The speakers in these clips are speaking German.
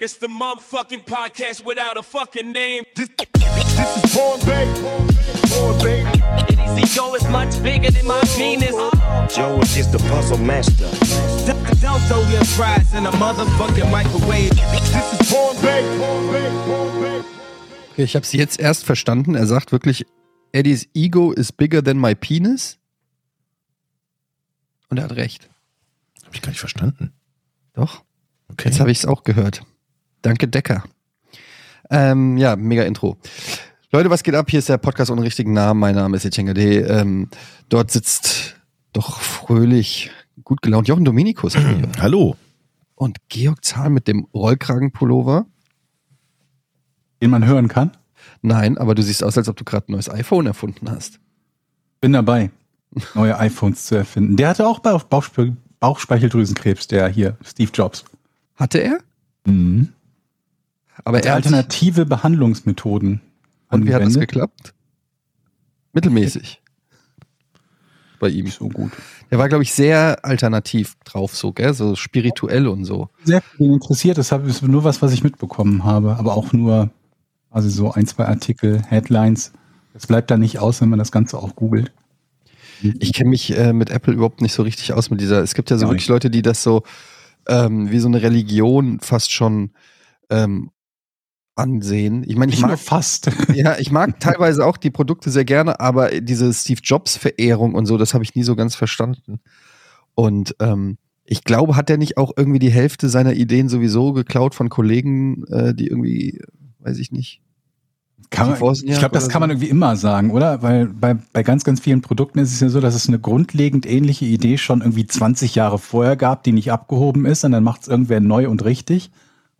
It's the motherfucking podcast without a fucking name. This, this is Born Bay. Born. His ego is much bigger than my penis. Joe is the puzzle master. Don't throw your fries in a motherfucking microwave. This is Born Bay. Born Bay. Born. Okay, ich habe es jetzt erst verstanden. Er sagt wirklich, Eddies Ego is bigger than my penis. Und er hat recht. Hab ich gar nicht verstanden. Doch. Okay. Jetzt habe ich es auch gehört. Danke, Decker. Ähm, ja, mega Intro. Leute, was geht ab? Hier ist der Podcast ohne richtigen Namen. Mein Name ist Etienne Gade. Ähm, dort sitzt doch fröhlich, gut gelaunt Jochen Dominikus Hallo. und Georg Zahl mit dem Rollkragenpullover. den man hören kann. Nein, aber du siehst aus, als ob du gerade ein neues iPhone erfunden hast. Bin dabei, neue iPhones zu erfinden. Der hatte auch Bauch- Bauchspe Bauchspeicheldrüsenkrebs, der hier, Steve Jobs. Hatte er? Mhm. Aber er hat, Alternative Behandlungsmethoden. und wie hat das geklappt? Mittelmäßig. Bei ihm. So gut. Der war, glaube ich, sehr alternativ drauf, so, gell? So spirituell und so. Sehr viel interessiert, das ist nur was, was ich mitbekommen habe, aber auch nur also so ein, zwei Artikel, Headlines. Das bleibt da nicht aus, wenn man das Ganze auch googelt. Ich kenne mich äh, mit Apple überhaupt nicht so richtig aus mit dieser. Es gibt ja so Ja, wirklich ich- Leute, die das so ähm, wie so eine Religion fast schon ähm, ansehen. Ich meine, ich nur mag, fast. ja, ich mag teilweise auch die Produkte sehr gerne, aber diese Steve Jobs Verehrung und so, das habe ich nie so ganz verstanden. Und ähm, ich glaube, hat er nicht auch irgendwie die Hälfte seiner Ideen sowieso geklaut von Kollegen, äh, die irgendwie, weiß ich nicht. Kann man, ich glaube, das kann man irgendwie immer sagen, oder? Weil bei, bei ganz, ganz vielen Produkten ist es ja so, dass es eine grundlegend ähnliche Idee schon irgendwie 20 Jahre vorher gab, die nicht abgehoben ist und dann macht es irgendwer neu und richtig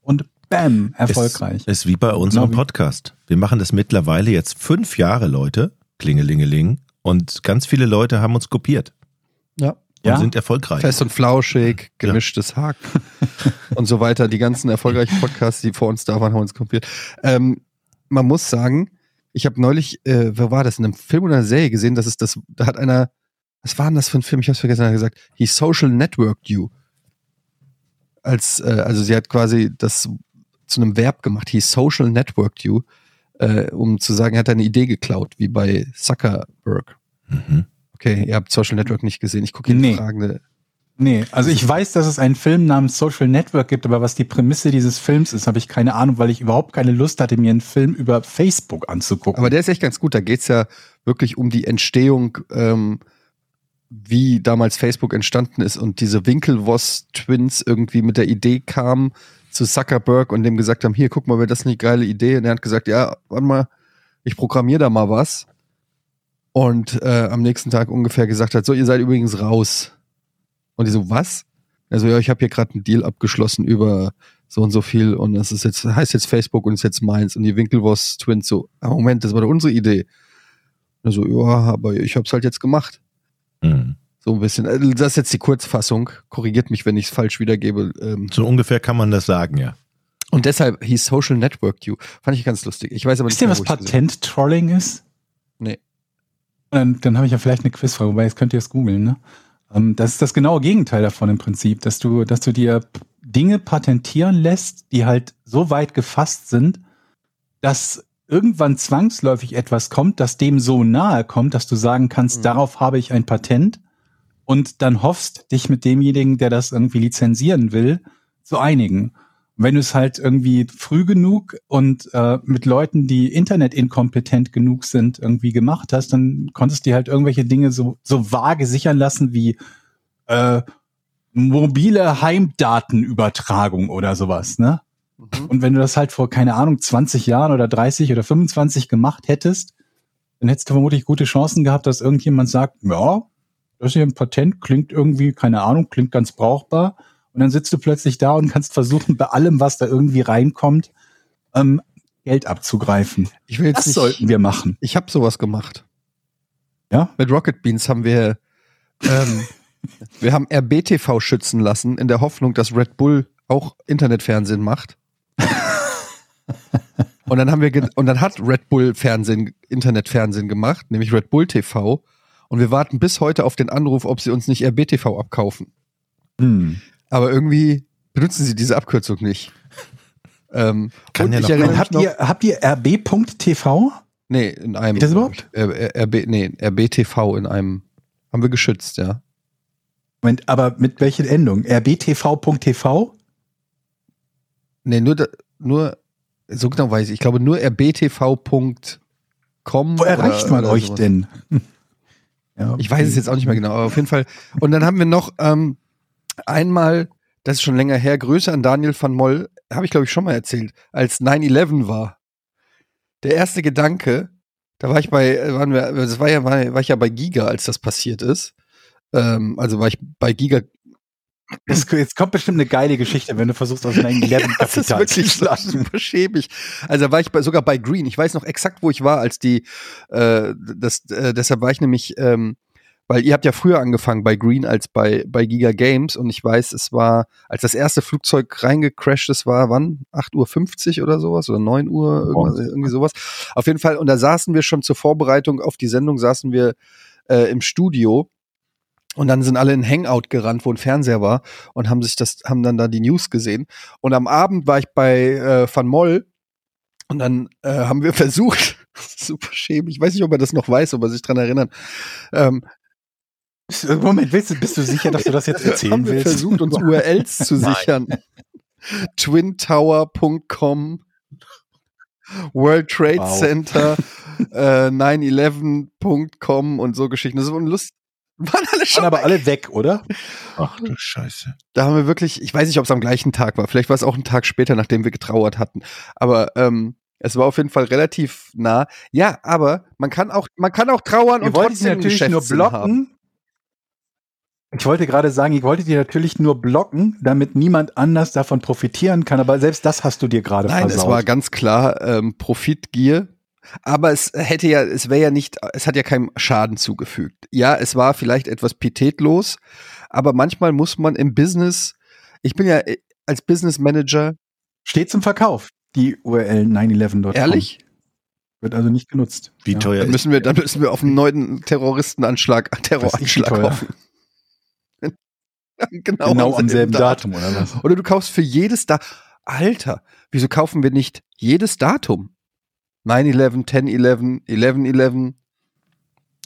und bam, erfolgreich. Ist, ist wie bei unserem Genau Podcast. Wir machen das mittlerweile jetzt fünf Jahre, Leute. Klingelingeling. Und ganz viele Leute haben uns kopiert Ja. und Ja? sind erfolgreich. Fest und flauschig, gemischtes Hack und so weiter. Die ganzen erfolgreichen Podcasts, die vor uns da waren, haben uns kopiert. Ähm, man muss sagen, ich habe neulich, äh, wer war das, in einem Film oder einer Serie gesehen, dass es das, da hat einer, was war denn das für ein Film? Ich hab's vergessen, er hat gesagt, he social networked you. Als, äh, also sie hat quasi das zu einem Verb gemacht, he social networked you, äh, um zu sagen, er hat eine Idee geklaut, wie bei Zuckerberg. Mhm. Okay, ihr habt Social Network nicht gesehen. Ich gucke hier Nee. die fragende Nee, also ich weiß, dass es einen Film namens Social Network gibt, aber was die Prämisse dieses Films ist, habe ich keine Ahnung, weil ich überhaupt keine Lust hatte, mir einen Film über Facebook anzugucken. Aber der ist echt ganz gut. Da geht's ja wirklich um die Entstehung, ähm, wie damals Facebook entstanden ist und diese Winkelwoss-Twins irgendwie mit der Idee kamen zu Zuckerberg und dem gesagt haben, hier, guck mal, wäre das nicht eine geile Idee? Und er hat gesagt, ja, warte mal, ich programmiere da mal was. Und äh, am nächsten Tag ungefähr gesagt hat, so, ihr seid übrigens raus. Und die so, was? Also ja, ich habe hier gerade einen Deal abgeschlossen über so und so viel und das ist jetzt heißt jetzt Facebook und ist jetzt meins und die Winkelwoss Twins so, ah, Moment, das war doch unsere Idee. Und er so, ja, aber ich hab's halt jetzt gemacht. Mhm. So ein bisschen. Also Das ist jetzt die Kurzfassung. Korrigiert mich, wenn ich es falsch wiedergebe. Ähm, So ungefähr kann man das sagen, ja. Und deshalb hieß Social Network You. Fand ich ganz lustig. Ich weiß aber Wisst nicht ihr, was Patent-Trolling ist? Nee. Dann, dann habe ich ja vielleicht eine Quizfrage, wobei jetzt könnt ihr es googeln, ne? Ähm, Das ist das genaue Gegenteil davon im Prinzip, dass du, dass du dir Dinge patentieren lässt, die halt so weit gefasst sind, dass irgendwann zwangsläufig etwas kommt, das dem so nahe kommt, dass du sagen kannst, Mhm. darauf habe ich ein Patent und dann hoffst, dich mit demjenigen, der das irgendwie lizenzieren will, zu einigen. Wenn du es halt irgendwie früh genug und äh, mit Leuten, die internetinkompetent genug sind, irgendwie gemacht hast, dann konntest du dir halt irgendwelche Dinge so, so vage sichern lassen wie äh, mobile Heimdatenübertragung oder sowas, ne? Mhm. Und wenn du das halt vor, keine Ahnung, 20 Jahren oder 30 oder 25 gemacht hättest, dann hättest du vermutlich gute Chancen gehabt, dass irgendjemand sagt, ja, das ist hier ein Patent, klingt irgendwie, keine Ahnung, klingt ganz brauchbar. Und dann sitzt du plötzlich da und kannst versuchen, bei allem, was da irgendwie reinkommt, ähm, Geld abzugreifen. Ich will jetzt Das nicht, sollten wir machen. Ich habe sowas gemacht. Ja? Mit Rocket Beans haben wir, ähm, wir haben RBTV schützen lassen, in der Hoffnung, dass Red Bull auch Internetfernsehen macht. und dann haben wir, und dann hat Red Bull Fernsehen, Internetfernsehen gemacht, nämlich Red Bull TV. Und wir warten bis heute auf den Anruf, ob sie uns nicht RBTV abkaufen. Hm. Aber irgendwie benutzen sie diese Abkürzung nicht. Ähm, Kann und ja ich noch erinnere Habt noch, ihr, habt ihr rb.tv? nee, in einem. Geht das überhaupt? RB, nee, RBTV in einem. Haben wir geschützt, ja. Moment, aber mit welcher Endung? rbtv.tv? Nee, nur, nur, so genau weiß ich, ich glaube nur rbtv.com. Wo erreicht oder- man oder euch sowas. denn? Ja, Ich weiß es jetzt auch nicht mehr genau, aber auf jeden Fall. Und dann haben wir noch ähm, einmal, das ist schon länger her, Grüße an Daniel van Moll, habe ich glaube ich schon mal erzählt, als 9-11 war. Der erste Gedanke, da war ich bei, äh, waren wir, das war ja, war, war ich ja bei Giga, als das passiert ist. Ähm, also war ich bei Giga. Es, jetzt kommt bestimmt eine geile Geschichte, wenn du versuchst, aus 9-11 das ist wirklich schlagen. super schäbig. Also da war ich bei, sogar bei Green. Ich weiß noch exakt, wo ich war, als die, äh, das, äh, deshalb war ich nämlich, ähm, weil ihr habt ja früher angefangen bei Green als bei, bei Giga Games und ich weiß, es war, als das erste Flugzeug reingecrashed ist, war wann? 8.50 Uhr oder sowas oder 9 Uhr, irgendwas, irgendwie sowas. Auf jeden Fall, und da saßen wir schon zur Vorbereitung auf die Sendung, saßen wir äh, im Studio und dann sind alle in Hangout gerannt, wo ein Fernseher war und haben sich das, haben dann da die News gesehen. Und am Abend war ich bei äh, Van Moll und dann äh, haben wir versucht, super schäbig, ich weiß nicht, ob er das noch weiß, ob er sich dran erinnert, ähm, Moment, willst du, bist du sicher, dass du das jetzt erzählen haben wir willst? versucht, uns URLs zu sichern. twintower.com World Trade Wow. Center, äh, 911.com und so Geschichten. Das Lust. Waren alle schon Waren aber weg. alle weg, oder? Ach du Scheiße. da haben wir wirklich, ich weiß nicht, ob es am gleichen Tag war, vielleicht war es auch ein Tag später, nachdem wir getrauert hatten, aber ähm, es war auf jeden Fall relativ nah. Ja, aber man kann auch, man kann auch trauern Ihr und trotzdem natürlich nur blocken. haben. Ich wollte gerade sagen, ich wollte die natürlich nur blocken, damit niemand anders davon profitieren kann, aber selbst das hast du dir gerade Nein, versaut. es war ganz klar ähm, Profitgier. Aber es hätte ja, es wäre ja nicht, es hat ja keinem Schaden zugefügt. Ja, es war vielleicht etwas pietätlos, aber manchmal muss man im Business, ich bin ja äh, als Business Manager, Steht zum Verkauf, die URL 911.com. ehrlich, Wird also nicht genutzt. Wie Ja. teuer dann ist müssen wir, dann müssen wir auf einen neuen Terroristenanschlag, Terroranschlag hoffen. genau, Genau am selben Datum, oder was? Oder du kaufst für jedes da. Alter, wieso kaufen wir nicht jedes Datum? 9-11, 10-11, 11-11.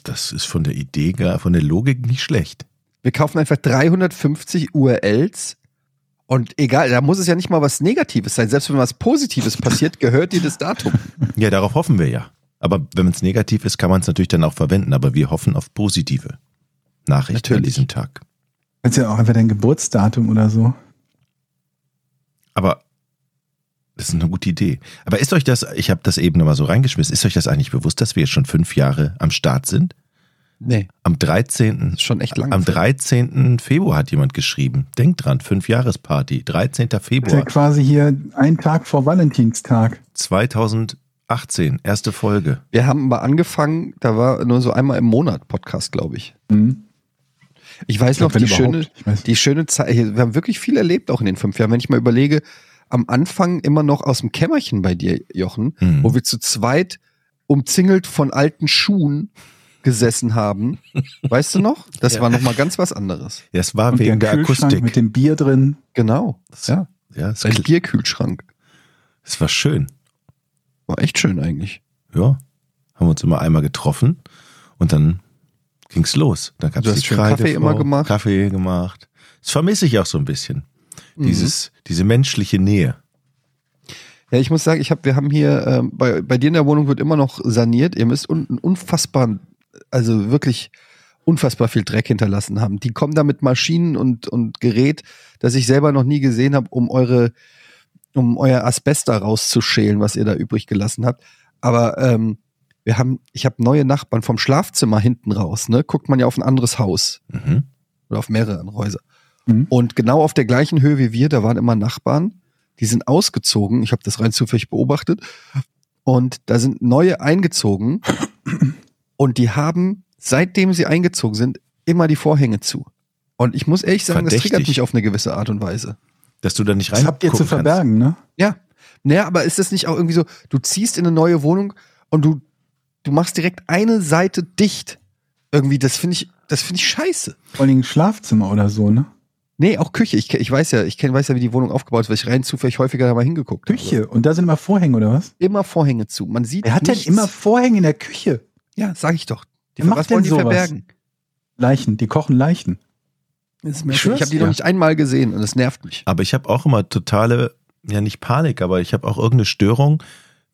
Das ist von der Idee, gar- von der Logik nicht schlecht. Wir kaufen einfach 350 URLs und egal, da muss es ja nicht mal was Negatives sein. Selbst wenn was Positives passiert, gehört dir das Datum. Ja, darauf hoffen wir ja. Aber wenn es negativ ist, kann man es natürlich dann auch verwenden. Aber wir hoffen auf positive Nachrichten an diesem Tag. Kannst ja auch einfach dein Geburtsdatum oder so. Aber das ist eine gute Idee. Aber ist euch das, ich habe das eben nochmal so reingeschmissen, ist euch das eigentlich bewusst, dass wir jetzt schon fünf Jahre am Start sind? Nee, Am 13. ist schon echt lang. Am 13. Februar hat jemand geschrieben. Denkt dran, Fünfjahresparty, 13. Das ist ja Februar quasi hier ein Tag vor Valentinstag. 2018, erste Folge. Wir haben mal angefangen, da war nur so einmal im Monat Podcast, glaube ich. Mhm. Ich weiß Ich glaub, noch, die schöne, überhaupt. Ich weiß. die schöne Zeit, wir haben wirklich viel erlebt auch in den fünf Jahren. Wenn ich mal überlege, am Anfang immer noch aus dem Kämmerchen bei dir, Jochen, Hm. wo wir zu zweit umzingelt von alten Schuhen gesessen haben. Weißt du noch? Das Ja. war noch mal ganz was anderes. Ja, es war Und wegen der Kühlschrank Akustik. mit dem Bier drin. Genau. Ja. ja, es, Ein Bierkühlschrank. es war schön. War echt schön eigentlich. Ja, haben wir uns immer einmal getroffen und dann ging's los. Da gab's Du hast die Kaffee immer gemacht. Kaffee gemacht. Das vermisse ich auch so ein bisschen. Mhm. Dieses, diese menschliche Nähe. Ja, ich muss sagen, ich hab, wir haben hier, ähm, bei, bei dir in der Wohnung wird immer noch saniert. Ihr müsst unten unfassbar, also wirklich unfassbar viel Dreck hinterlassen haben. Die kommen da mit Maschinen und, und Gerät, das ich selber noch nie gesehen habe, um eure, um euer Asbest da rauszuschälen, was ihr da übrig gelassen habt. Aber ähm, wir haben, ich habe neue Nachbarn vom Schlafzimmer hinten raus, ne? Guckt man ja auf ein anderes Haus Mhm. oder auf mehrere Häuser. Mhm. Und genau auf der gleichen Höhe wie wir, da waren immer Nachbarn, die sind ausgezogen. Ich habe das rein zufällig beobachtet. Und da sind neue eingezogen. Und die haben, seitdem sie eingezogen sind, immer die Vorhänge zu. Und ich muss ehrlich sagen, das Verdächtig. triggert mich auf eine gewisse Art und Weise. Dass du da nicht rein Das habt ihr zu gucken kannst. verbergen, ne? Ja. Naja, aber ist das nicht auch irgendwie so, du ziehst in eine neue Wohnung und du, du machst direkt eine Seite dicht. Irgendwie, das finde ich, das finde ich scheiße. Vor allem ein Schlafzimmer oder so, ne? Nee, auch Küche. Ich, ich weiß ja, ich kenn, weiß ja, wie die Wohnung aufgebaut ist, weil ich rein zufällig häufiger da mal hingeguckt Küche. Und da sind immer Vorhänge, oder was? habe. Immer Vorhänge zu. Man sieht Wer hat denn nichts. immer Vorhänge in der Küche? Ja, sag ich doch. Die, was wollen denn die sowas? verbergen? Leichen, die kochen Leichen. Das ist Ich ich habe die dir. noch nicht einmal gesehen und es nervt mich. Aber ich habe auch immer totale, ja nicht Panik, aber ich habe auch irgendeine Störung,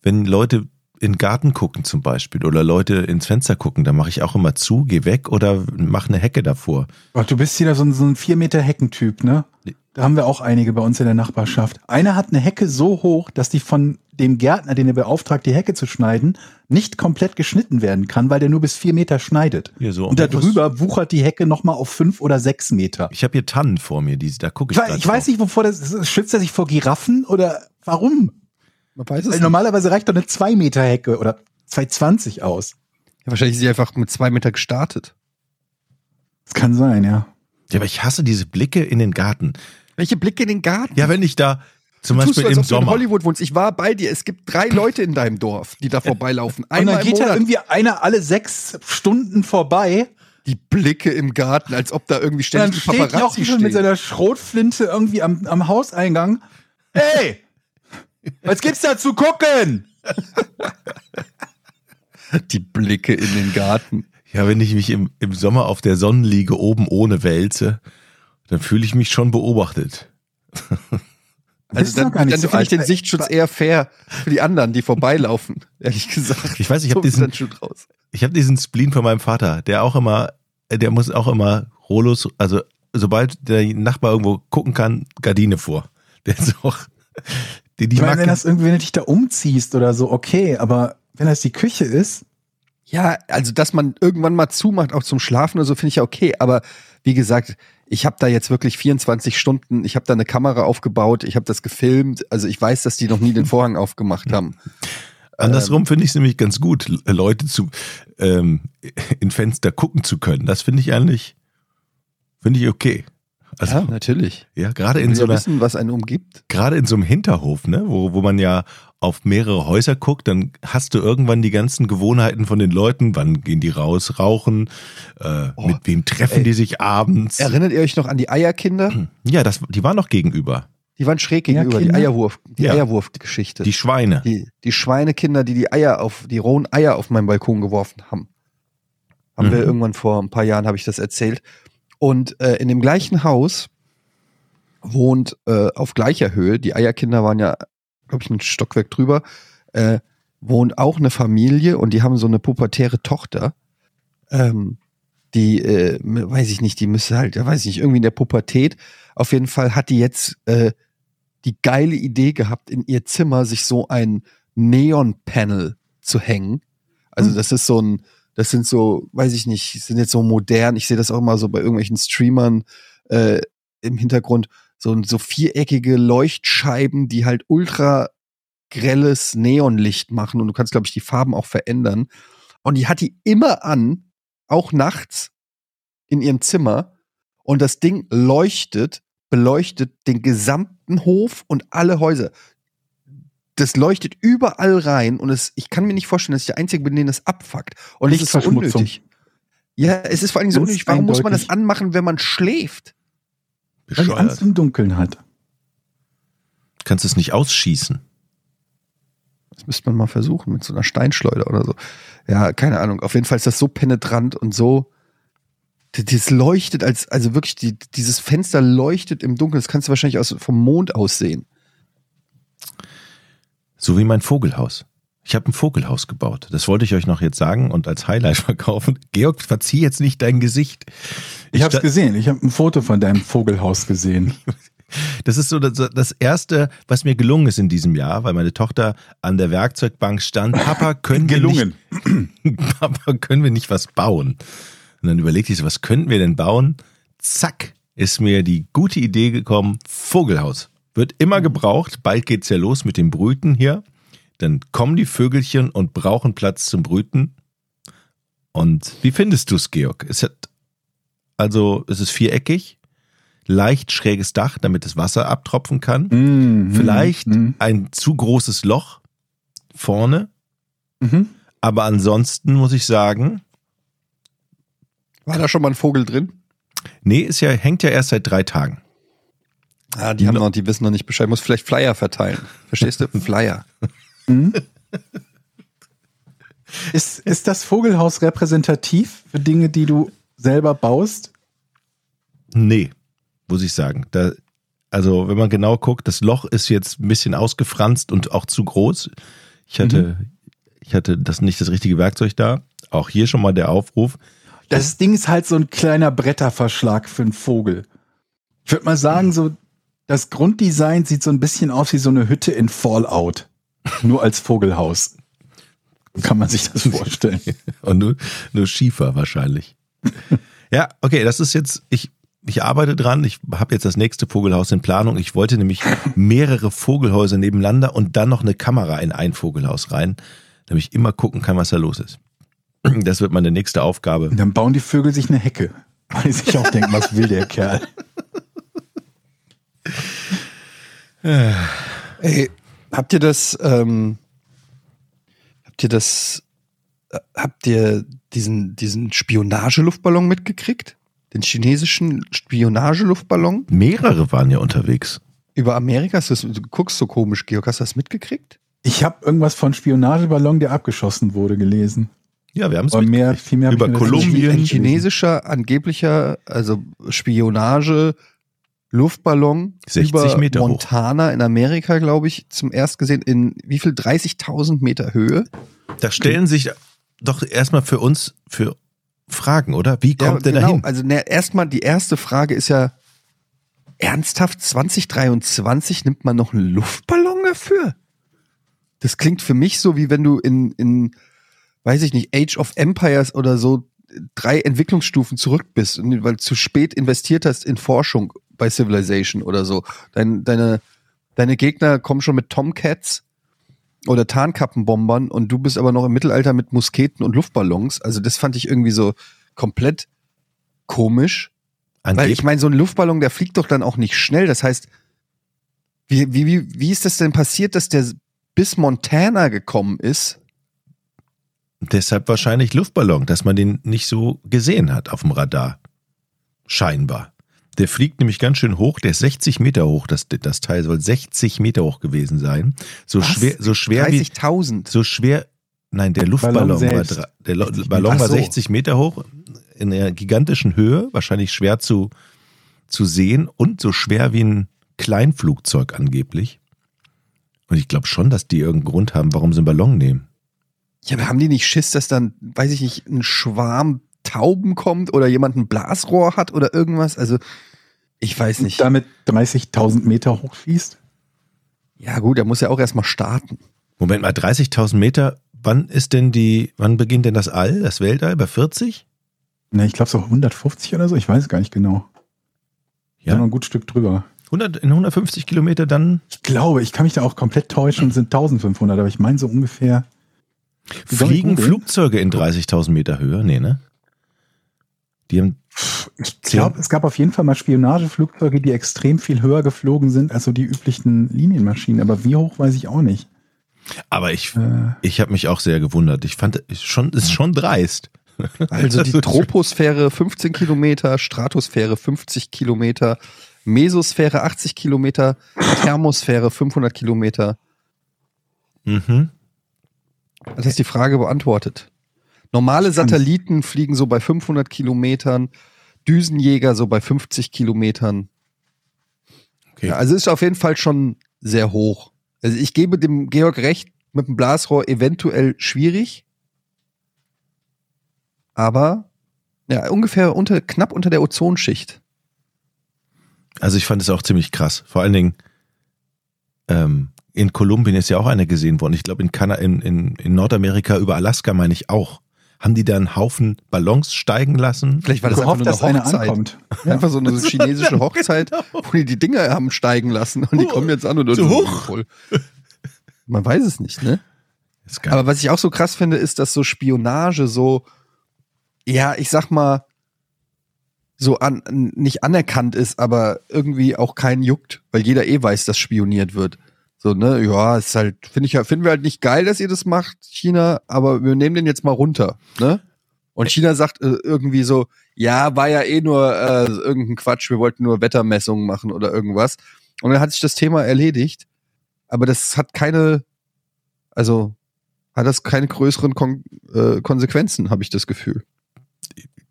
wenn Leute in den Garten gucken zum Beispiel oder Leute ins Fenster gucken, da mache ich auch immer zu, geh weg oder mache eine Hecke davor. Oh, du bist wieder so ein, so ein vier Meter Heckentyp, ne? Da haben wir auch einige bei uns in der Nachbarschaft. Einer hat eine Hecke so hoch, dass die von dem Gärtner, den er beauftragt, die Hecke zu schneiden, nicht komplett geschnitten werden kann, weil der nur bis vier Meter schneidet. Hier so. Und darüber wuchert die Hecke nochmal auf fünf oder sechs Meter. Ich habe hier Tannen vor mir, die, da gucke Ich, ich, ich weiß nicht, wovor das schützt er sich vor Giraffen oder warum? Man weiß Weil normalerweise reicht doch eine zwei Meter Hecke oder 2,20 aus. Ja, wahrscheinlich ist sie einfach mit zwei Meter gestartet. Das kann sein, ja. Ja, aber ich hasse diese Blicke in den Garten. Welche Blicke in den Garten? Ja, wenn ich da zum du tust Beispiel als im ob du in Sommer. Hollywood wohnst. Ich war bei dir. Es gibt drei Leute in deinem Dorf, die da vorbeilaufen. Und Einmal dann im geht da Monat. irgendwie einer alle sechs Stunden vorbei. Die Blicke im Garten, als ob da irgendwie Und dann ständig ein steht Paparazzi Jochen schon stehen. mit seiner Schrotflinte irgendwie am, am Hauseingang. Ey! Was gibt's da zu gucken? Die Blicke in den Garten. Ja, wenn ich mich im, im Sommer auf der Sonnenliege oben ohne wälze, dann fühle ich mich schon beobachtet. Also dann, dann so finde ich den Sichtschutz eher fair für die anderen, die vorbeilaufen, ehrlich gesagt. Ich weiß, ich hab wird diesen-. Ich habe diesen Spleen von meinem Vater, der auch immer, der muss auch immer Rolos, also sobald der Nachbar irgendwo gucken kann, Gardine vor. Der ist auch, die, die Ich meine, wenn das irgendwie, wenn du dich da umziehst oder so, okay, aber wenn das die Küche ist, Ja, also dass man irgendwann mal zumacht, auch zum Schlafen oder so, finde ich ja okay. Aber wie gesagt, ich habe da jetzt wirklich 24 Stunden, ich habe da eine Kamera aufgebaut, ich habe das gefilmt. Also ich weiß, dass die noch nie den Vorhang aufgemacht haben. Andersrum finde ich es nämlich ganz gut, Le- Leute zu ähm, in Fenster gucken zu können. Das finde ich eigentlich, finde ich okay. Also ja, ja, natürlich. gerade In so einer, wissen, was einen umgibt. gerade in so einem Hinterhof, ne, wo, wo man ja auf mehrere Häuser guckt, dann hast du irgendwann die ganzen Gewohnheiten von den Leuten. Wann gehen die raus, rauchen? Äh, Oh, mit wem treffen ey. die sich abends? Erinnert ihr euch noch an die Eierkinder? Ja, das, die waren noch gegenüber. Die waren schräg gegenüber, die? Eierwurf, die Ja. Eierwurfgeschichte. Die Schweine. die, die Schweinekinder, die die Eier auf, die rohen Eier auf meinen Balkon geworfen haben. Haben Mhm. wir irgendwann vor ein paar Jahren, habe ich das erzählt. Und äh, in dem gleichen Haus wohnt äh, auf gleicher Höhe, die Eierkinder waren ja, glaube ich, ein Stockwerk drüber, äh, wohnt auch eine Familie und die haben so eine pubertäre Tochter. Ähm, die, äh, weiß ich nicht, die müsste halt, ja, weiß ich nicht, irgendwie in der Pubertät. Auf jeden Fall hat die jetzt äh, die geile Idee gehabt, in ihr Zimmer sich so ein Neon-Panel zu hängen. Also Hm. das ist so ein, das sind so, weiß ich nicht, sind jetzt so modern. Ich sehe das auch immer so bei irgendwelchen Streamern äh, im Hintergrund, so, so viereckige Leuchtscheiben, die halt ultra grelles Neonlicht machen und du kannst, glaube ich, die Farben auch verändern. Und die hat die immer an, auch nachts in ihrem Zimmer. Und das Ding leuchtet, beleuchtet den gesamten Hof und alle Häuser. Das leuchtet überall rein und es, ich kann mir nicht vorstellen, dass ich der Einzige bin, den das abfuckt. Und es ist so unnötig. Ja, es ist vor allem so unnötig. Warum muss man das anmachen, wenn man schläft? weil die Angst Bescheuert. im Dunkeln hat. Kannst es nicht ausschießen. Das müsste man mal versuchen mit so einer Steinschleuder oder so. Ja, keine Ahnung. Auf jeden Fall ist das so penetrant und so. Das leuchtet als, also wirklich, die, dieses Fenster leuchtet im Dunkeln. Das kannst du wahrscheinlich aus, vom Mond aus sehen. So wie mein Vogelhaus. Ich habe ein Vogelhaus gebaut. Das wollte ich euch noch jetzt sagen und als Highlight verkaufen. Georg, verzieh jetzt nicht dein Gesicht. Ich habe sta- es gesehen. Ich habe ein Foto von deinem Vogelhaus gesehen. Das ist so das, Erste, was mir gelungen ist in diesem Jahr, weil meine Tochter an der Werkzeugbank stand. Papa, können wir nicht, Papa, können wir nicht was bauen? Und dann überlegte ich so, was könnten wir denn bauen? Zack, ist mir die gute Idee gekommen, Vogelhaus. Wird immer gebraucht, bald geht's ja los mit dem Brüten hier. Dann kommen die Vögelchen und brauchen Platz zum Brüten. Und wie findest du es, Georg? Es hat, also, es ist viereckig, leicht schräges Dach, damit das Wasser abtropfen kann. Mhm. Vielleicht Mhm. ein zu großes Loch vorne. Mhm. Aber ansonsten muss ich sagen, War da schon mal ein Vogel drin? nee, ist ja, hängt ja erst seit drei Tagen. Ah, die haben noch, die wissen noch nicht Bescheid. Muss vielleicht Flyer verteilen. Verstehst du? Flyer. Ist, ist das Vogelhaus repräsentativ für Dinge, die du selber baust? Nee, muss ich sagen. Da, also, wenn man genau guckt, das Loch ist jetzt ein bisschen ausgefranst und auch zu groß. Ich hatte, ich hatte das nicht das richtige Werkzeug da. Auch hier schon mal der Aufruf. Das Ding ist halt so ein kleiner Bretterverschlag für einen Vogel. Ich würde mal sagen, so das Grunddesign sieht so ein bisschen aus wie so eine Hütte in Fallout. Nur als Vogelhaus. Kann man sich das vorstellen. Und nur, nur Schiefer wahrscheinlich. ja, okay, das ist jetzt, ich, ich arbeite dran. Ich habe jetzt das nächste Vogelhaus in Planung. Ich wollte nämlich mehrere Vogelhäuser nebeneinander und dann noch eine Kamera in ein Vogelhaus rein, damit ich immer gucken kann, was da los ist. Das wird meine nächste Aufgabe. Und dann bauen die Vögel sich eine Hecke. Weil die sich auch denken, was will der Kerl? Ey, habt ihr das, ähm, habt ihr das, äh, habt ihr diesen, diesen Spionageluftballon mitgekriegt? Den chinesischen Spionageluftballon Mehrere waren ja unterwegs. über Amerika? Du, guckst so komisch, Georg. Hast du das mitgekriegt? Ich habe irgendwas von Spionageballon, der abgeschossen wurde, gelesen. Ja, wir haben es mehr, viel mehr Über Kolumbien. Ein chinesischer, angeblicher, also Spionage, Luftballon 60 über Meter hoch. Montana in Amerika, glaube ich, zum erst gesehen in wie viel? 30.000 Meter Höhe. Da stellen sich doch erstmal für uns für Fragen, oder? Wie kommt der genau. dahin? Also ne, erstmal die erste Frage ist ja ernsthaft 2023 nimmt man noch einen Luftballon dafür? Das klingt für mich so wie wenn du in in weiß ich nicht Age of Empires oder so drei Entwicklungsstufen zurück bist, und weil du zu spät investiert hast in Forschung bei Civilization oder so. Dein, deine deine Gegner kommen schon mit Tomcats oder Tarnkappenbombern und du bist aber noch im Mittelalter mit Musketen und Luftballons. Also das fand ich irgendwie so komplett komisch. Weil Angeb- ich meine, so ein Luftballon, der fliegt doch dann auch nicht schnell. Das heißt, wie, wie, wie, wie ist das denn passiert, dass der bis Montana gekommen ist? Deshalb wahrscheinlich Luftballon, dass man den nicht so gesehen hat auf dem Radar. Scheinbar. Der fliegt nämlich ganz schön hoch, der ist 60 Meter hoch, das, das Teil soll 60 Meter hoch gewesen sein. So Was? schwer, so schwer wie, 30.000. so schwer, nein, der Luftballon Ballon war, der Lo- 60 Ballon Meter. war Ach so. 60 Meter hoch, in einer gigantischen Höhe, wahrscheinlich schwer zu, zu sehen und so schwer wie ein Kleinflugzeug angeblich. Und ich glaube schon, dass die irgendeinen Grund haben, warum sie einen Ballon nehmen. Ja, aber haben die nicht Schiss, dass dann, weiß ich nicht, ein Schwarm Tauben kommt oder jemand ein Blasrohr hat oder irgendwas? Also, ich weiß nicht. Damit 30.000 Meter hochschießt? Ja, gut, er muss ja auch erstmal starten. Moment mal, 30.000 Meter, wann ist denn die, wann beginnt denn das All, das Weltall? Bei 40? Ne, ich glaube so 150 oder so, ich weiß gar nicht genau. Ja. Noch ein gut Stück drüber. 100, in 150 Kilometer dann? Ich glaube, ich kann mich da auch komplett täuschen, sind 1500, aber ich meine so ungefähr. Fliegen? Flugzeuge in 30.000 Meter Höhe? Nee, ne? Die haben, Ich glaube, es gab auf jeden Fall mal Spionageflugzeuge, die extrem viel höher geflogen sind als so die üblichen Linienmaschinen. Aber wie hoch, weiß ich auch nicht. aber ich, Äh, ich habe mich auch sehr gewundert. Ich fand, es schon, ist schon dreist. Also die Troposphäre 15 Kilometer, Stratosphäre 50 Kilometer, Mesosphäre 80 Kilometer, Thermosphäre 500 Kilometer. Mhm. Das ist die Frage beantwortet. Normale Satelliten fliegen so bei 500 Kilometern, Düsenjäger so bei 50 Kilometern. Okay. Ja, also ist auf jeden Fall schon sehr hoch. Also ich gebe dem Georg recht, mit dem Blasrohr eventuell schwierig. Aber ja, ungefähr unter, knapp unter der Ozonschicht. Also ich fand es auch ziemlich krass. Vor allen Dingen, ähm, in Kolumbien ist ja auch einer gesehen worden. Ich glaube, in, in, in, in Nordamerika über Alaska meine ich auch. Haben die da einen Haufen Ballons steigen lassen? Vielleicht war das gehofft, einfach nur eine dass einer Hochzeit. ankommt. Einfach so eine chinesische Hochzeit, wo die die Dinger haben steigen lassen und die Oh, kommen jetzt an und und- hoch. voll. Man weiß es nicht, ne? Aber was ich auch so krass finde, ist, dass so Spionage so, ja, ich sag mal, so an, nicht anerkannt ist, aber irgendwie auch keinen juckt, weil jeder eh weiß, dass spioniert wird. So, ne, ja, ist halt, finde ich ja, finden wir halt nicht geil, dass ihr das macht, China, aber wir nehmen den jetzt mal runter, ne? Und China sagt äh, irgendwie so, ja, war ja eh nur äh, irgendein Quatsch, wir wollten nur Wettermessungen machen oder irgendwas. Und dann hat sich das Thema erledigt. Aber das hat keine, also hat das keine größeren Kon äh, Konsequenzen, habe ich das Gefühl.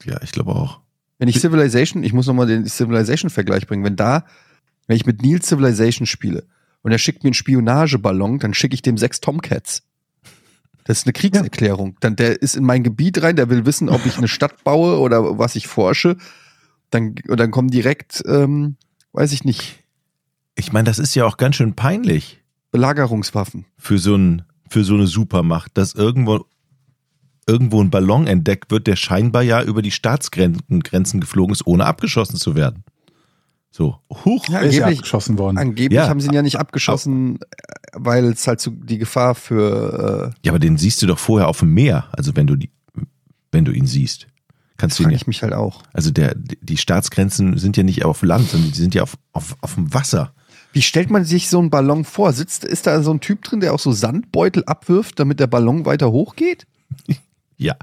Ja, ich glaube auch. Wenn ich Civilization, ich muss nochmal den Civilization-Vergleich bringen, wenn da, wenn ich mit Neil Civilization spiele und er schickt mir einen Spionageballon, dann schicke ich dem sechs Tomcats. Das ist eine Kriegserklärung. Dann der ist in mein Gebiet rein, der will wissen, ob ich eine Stadt baue oder was ich forsche. Dann, und dann kommen direkt, ähm, weiß ich nicht, Ich meine, das ist ja auch ganz schön peinlich Belagerungswaffen. für so, ein, für so eine Supermacht, dass irgendwo, irgendwo ein Ballon entdeckt wird, der scheinbar ja über die Staatsgrenzen Grenzen geflogen ist, ohne abgeschossen zu werden. So, huch. Ja, Ist ja angeblich, abgeschossen worden. angeblich Ja. haben sie ihn ja nicht abgeschossen, äh, weil es halt zu, die Gefahr für, äh, Ja, aber den siehst du doch vorher auf dem Meer, also wenn du die, wenn du ihn siehst. Kannst du ihn ja, ich mich halt auch. also der, die Staatsgrenzen sind ja nicht auf Land, sondern die sind ja auf, auf, auf dem Wasser. Wie stellt man sich so einen Ballon vor? Sitzt, ist da so ein Typ drin, der auch so Sandbeutel abwirft, damit der Ballon weiter hochgeht? Ja,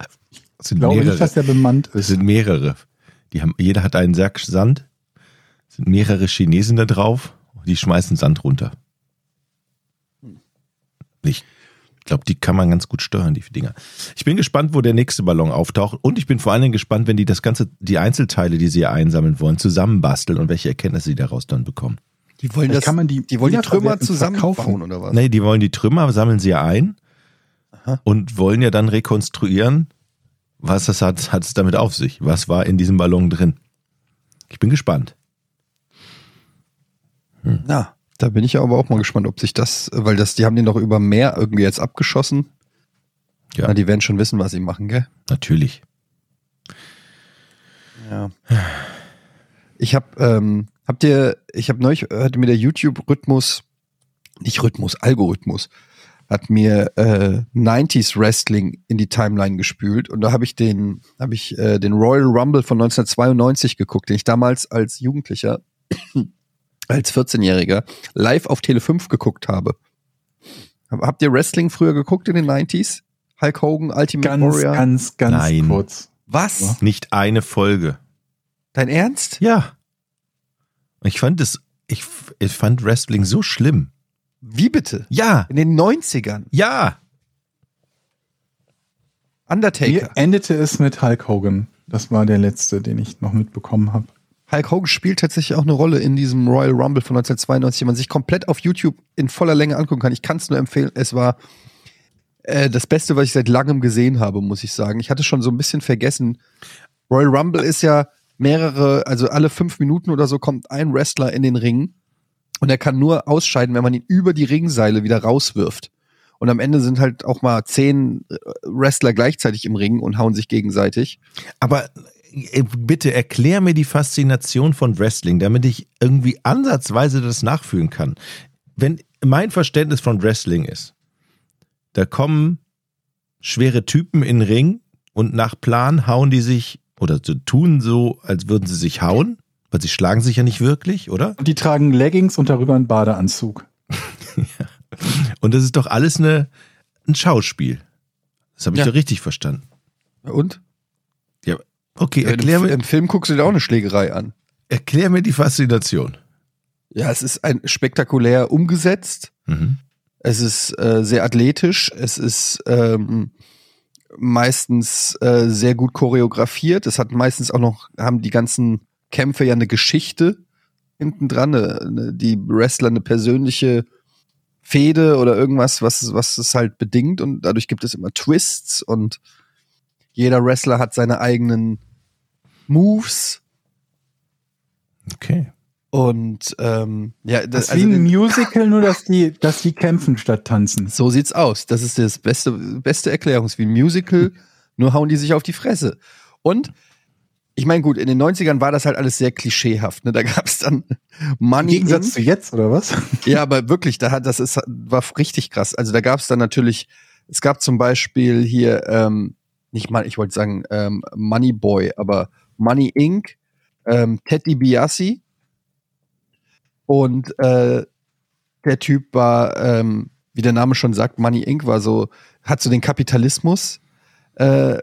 es sind Ich glaube mehrere. nicht, dass der bemannt Es ist. sind mehrere. Die haben, jeder hat einen Sack Sand. Es sind mehrere Chinesen da drauf. Die schmeißen Sand runter. Ich glaube, die kann man ganz gut steuern, die Dinger. Ich bin gespannt, wo der nächste Ballon auftaucht. Und ich bin vor allen Dingen gespannt, wenn die das Ganze, die Einzelteile, die sie hier einsammeln wollen, zusammenbasteln und welche Erkenntnisse sie daraus dann bekommen. Die wollen das, kann man die die wollen die Trümmer zusammenbauen oder was? Nee, die wollen die Trümmer, sammeln sie ja ein Aha. und wollen ja dann rekonstruieren, was das hat, hat es damit auf sich. Was war in diesem Ballon drin? Ich bin gespannt. Na, da bin ich ja aber auch mal gespannt, ob sich das, weil das, die haben den doch über Meer irgendwie jetzt abgeschossen. Ja. Na, die werden schon wissen, was sie machen, gell? Natürlich. Ja. Ich hab, ähm, habt ihr, ich habe neulich, hatte mir der YouTube-Rhythmus, nicht Rhythmus, Algorithmus, hat mir äh, 90s Wrestling in die Timeline gespült und da habe ich den, habe ich äh, den Royal Rumble von 1992 geguckt, den ich damals als Jugendlicher, als 14-Jähriger live auf Tele 5 geguckt habe. Hab- Habt ihr Wrestling früher geguckt in den 90s? Hulk Hogan, Ultimate Ganz, Warrior? ganz, ganz Nein. kurz. Was? Ja. Nicht eine Folge. Dein Ernst? Ja. Ich fand es, ich, ich fand Wrestling so schlimm. Wie bitte? Ja, In den 90ern. ja. Undertaker. Hier endete es mit Hulk Hogan. Das war der letzte, den ich noch mitbekommen habe. Hulk Hogan spielt tatsächlich auch eine Rolle in diesem Royal Rumble von 1992, den man sich komplett auf YouTube in voller Länge angucken kann. Ich kann es nur empfehlen. Es war äh, das Beste, was ich seit langem gesehen habe, muss ich sagen. Ich hatte schon so ein bisschen vergessen. Royal Rumble ist ja mehrere, also alle fünf Minuten oder so kommt ein Wrestler in den Ring und er kann nur ausscheiden, wenn man ihn über die Ringseile wieder rauswirft. Und am Ende sind halt auch mal zehn äh, Wrestler gleichzeitig im Ring und hauen sich gegenseitig. Aber bitte erklär mir die Faszination von Wrestling, damit ich irgendwie ansatzweise das nachfühlen kann. Wenn mein Verständnis von Wrestling ist, da kommen schwere Typen in den Ring und nach Plan hauen die sich oder so tun so, als würden sie sich hauen, weil sie schlagen sich ja nicht wirklich, oder? Und die tragen Leggings und darüber einen Badeanzug. Und das ist doch alles eine, ein Schauspiel. Das habe ich Ja. doch richtig verstanden. Und? Okay, Ja, erklär, im, mir, Im Film guckst du dir auch eine Schlägerei an. erklär mir die Faszination. Ja, es ist ein spektakulär umgesetzt. Mhm. Es ist äh, sehr athletisch. Es ist ähm, meistens äh, sehr gut choreografiert. Es hat meistens auch noch, haben die ganzen Kämpfe ja eine Geschichte hinten dran, eine, eine, die Wrestler eine persönliche Fehde oder irgendwas, was, was es halt bedingt und dadurch gibt es immer Twists und jeder Wrestler hat seine eigenen Moves Okay. und ähm, ja, Das das, ist wie also ein Musical, nur dass die, dass die kämpfen statt tanzen. So sieht's aus. Das ist das beste, beste Erklärung. Es ist wie ein Musical, nur hauen die sich auf die Fresse. Und ich meine, gut, in den 90ern war das halt alles sehr klischeehaft. Ne? Da gab's dann Im Money. Gegensatz Inc. zu jetzt, oder was? Ja, aber wirklich, da hat das ist war richtig krass. Also da gab's dann natürlich, es gab zum Beispiel hier ähm, nicht mal, ich wollte sagen ähm, Money Boy, aber Money Inc. Ähm, Ted DiBiase und äh, der Typ war, ähm, wie der Name schon sagt, Money Inc. war so, hat so den Kapitalismus äh,